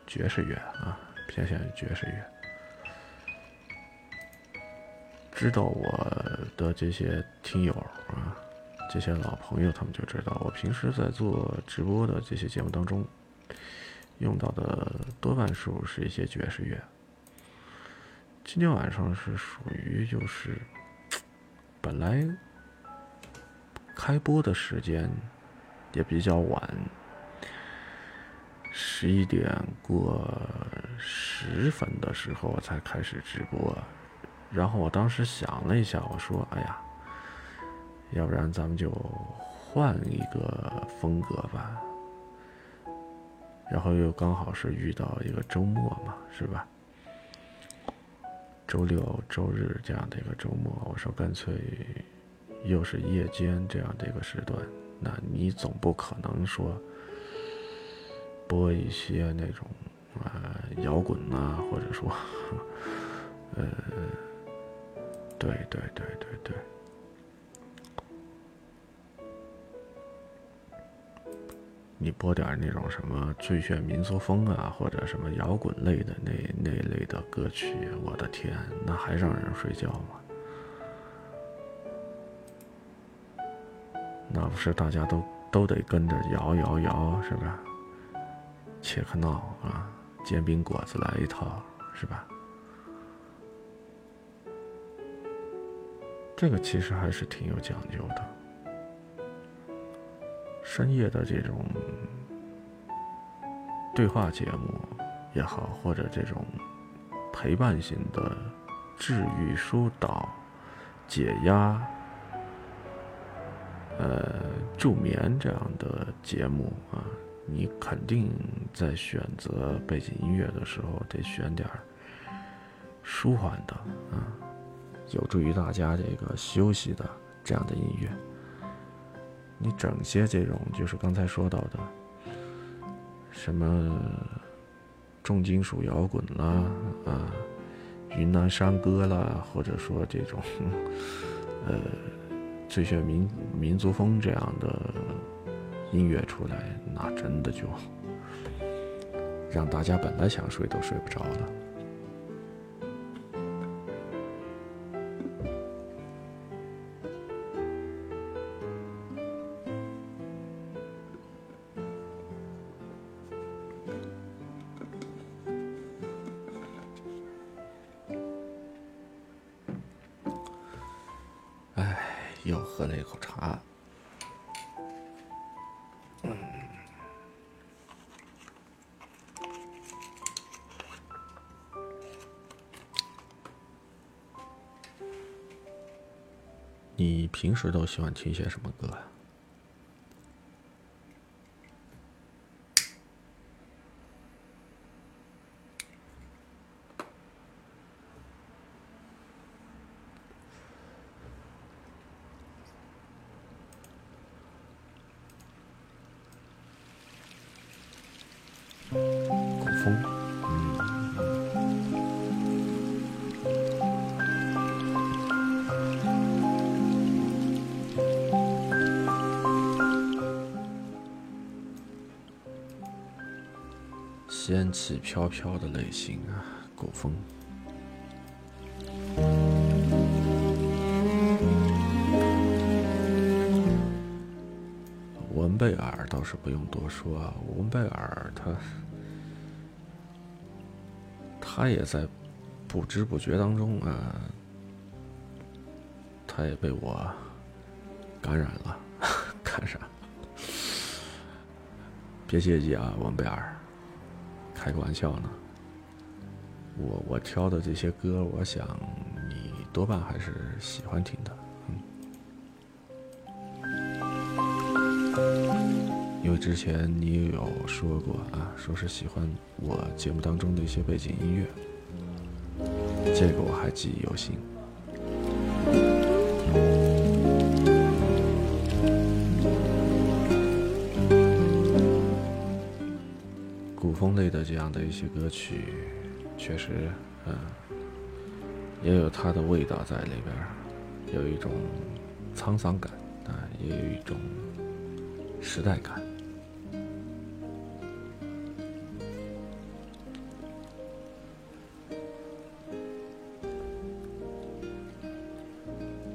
爵士乐啊，偏向于爵士乐。知道我的这些听友啊，这些老朋友，他们就知道我平时在做直播的这些节目当中，用到的多半数是一些爵士乐。今天晚上是属于就是，本来。开播的时间也比较晚，十一点过十分的时候我才开始直播。然后我当时想了一下，我说：“哎呀，要不然咱们就换一个风格吧。”然后又刚好是遇到一个周末嘛，是吧？周六、周日这样的一个周末，我说干脆。又是夜间这样的一个时段，那你总不可能说播一些那种啊摇滚啊，或者说，呃，对对对对对，你播点那种什么最炫民族风啊，或者什么摇滚类的那那类的歌曲，我的天，那还让人睡觉吗？不是大家都都得跟着摇摇摇，是吧？切克闹啊，煎饼果子来一套，是吧？这个其实还是挺有讲究的。深夜的这种对话节目也好，或者这种陪伴型的治愈疏导、解压。呃，助眠这样的节目啊，你肯定在选择背景音乐的时候得选点舒缓的啊，有助于大家这个休息的这样的音乐。你整些这种就是刚才说到的，什么重金属摇滚啦啊，云南山歌啦，或者说这种 呃。最炫民民族风这样的音乐出来，那真的就让大家本来想睡都睡不着了。喜欢听些什么歌呀？仙气飘飘的类型啊，古风。文贝尔倒是不用多说啊，文贝尔他他也在不知不觉当中啊，他也被我感染了，感染。别介意啊，文贝尔。开个玩笑呢，我我挑的这些歌，我想你多半还是喜欢听的，嗯，因为之前你有说过啊，说是喜欢我节目当中的一些背景音乐，这个我还记忆犹新。这样的一些歌曲，确实，嗯，也有它的味道在里边，有一种沧桑感啊，也有一种时代感。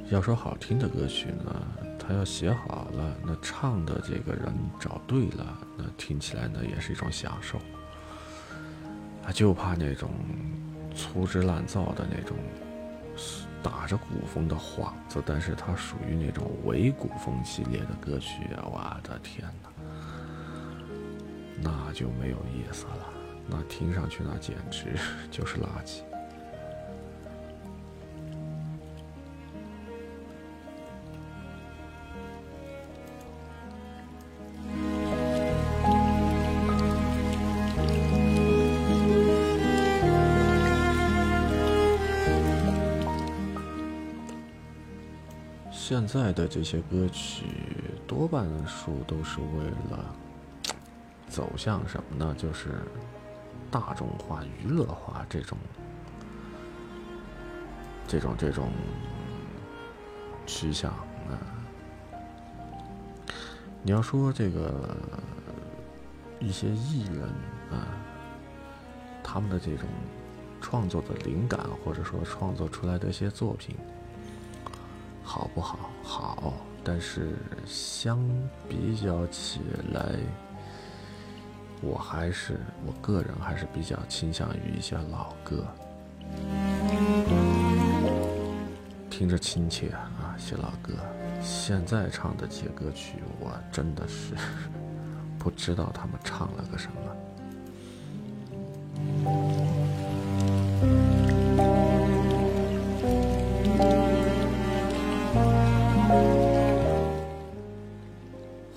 要说好听的歌曲呢，他要写好了，那唱的这个人找对了，那听起来呢也是一种享受。他就怕那种粗制滥造的那种打着古风的幌子，但是他属于那种伪古风系列的歌曲啊！我的天哪，那就没有意思了，那听上去那简直 就是垃圾。现在的这些歌曲多半数都是为了走向什么呢？就是大众化、娱乐化这种、这种、这种趋向啊。你要说这个一些艺人啊，他们的这种创作的灵感，或者说创作出来的一些作品。好不好？好，但是相比较起来，我还是我个人还是比较倾向于一些老歌，听着亲切啊，些老歌。现在唱的这些歌曲，我真的是 不知道他们唱了个什么。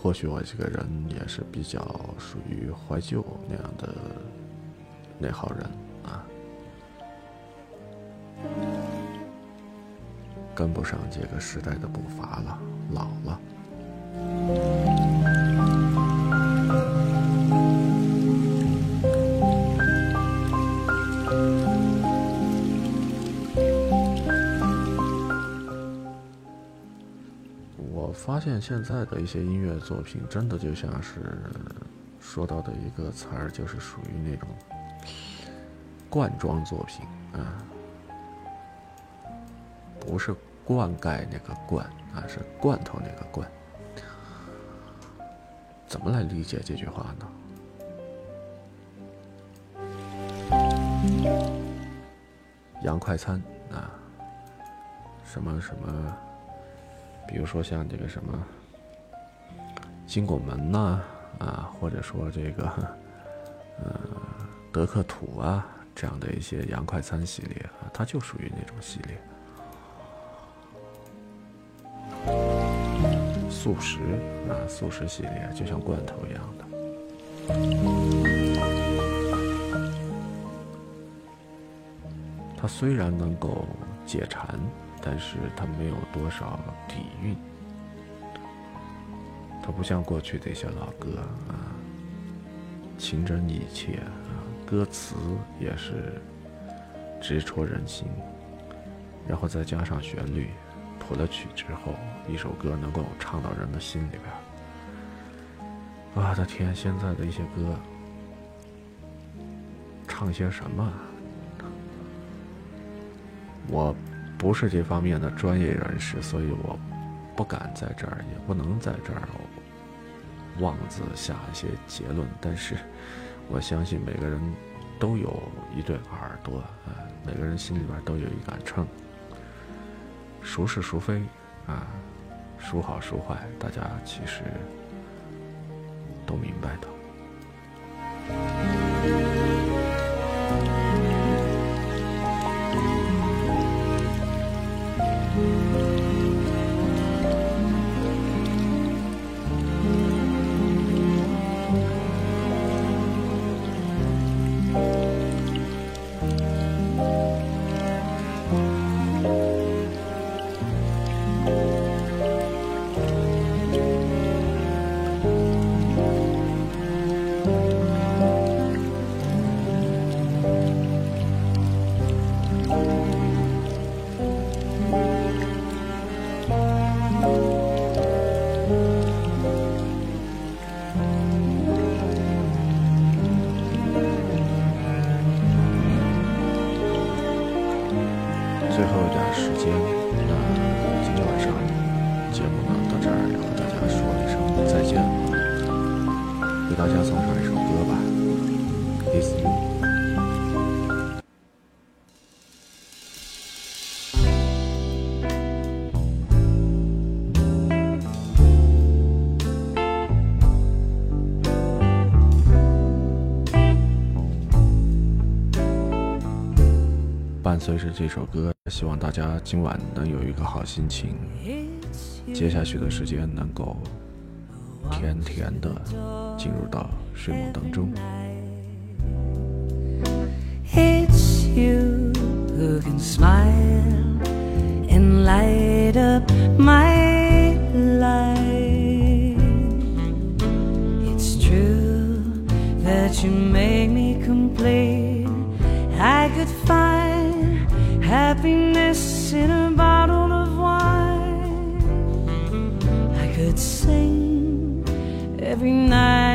或许我这个人也是比较属于怀旧那样的那号人啊，跟不上这个时代的步伐了，老了。现在的一些音乐作品，真的就像是说到的一个词儿，就是属于那种罐装作品啊，不是灌溉那个罐啊，是罐头那个罐。怎么来理解这句话呢？洋快餐啊，什么什么。比如说像这个什么金拱门呐，啊，或者说这个呃德克土啊这样的一些洋快餐系列啊，它就属于那种系列。素食啊，素食系列就像罐头一样的。它虽然能够解馋。但是它没有多少底蕴，它不像过去的一些老歌啊，情真意切啊，歌词也是直戳人心，然后再加上旋律，谱了曲之后，一首歌能够唱到人的心里边。我的天，现在的一些歌唱些什么？我。不是这方面的专业人士，所以我不敢在这儿，也不能在这儿妄自下一些结论。但是我相信每个人都有一对耳朵，啊，每个人心里边都有一杆秤，孰是孰非，啊，孰好孰坏，大家其实都明白的。随着这首歌，希望大家今晚能有一个好心情，接下去的时间能够甜甜的进入到睡梦当中。Happiness in a bottle of wine. I could sing every night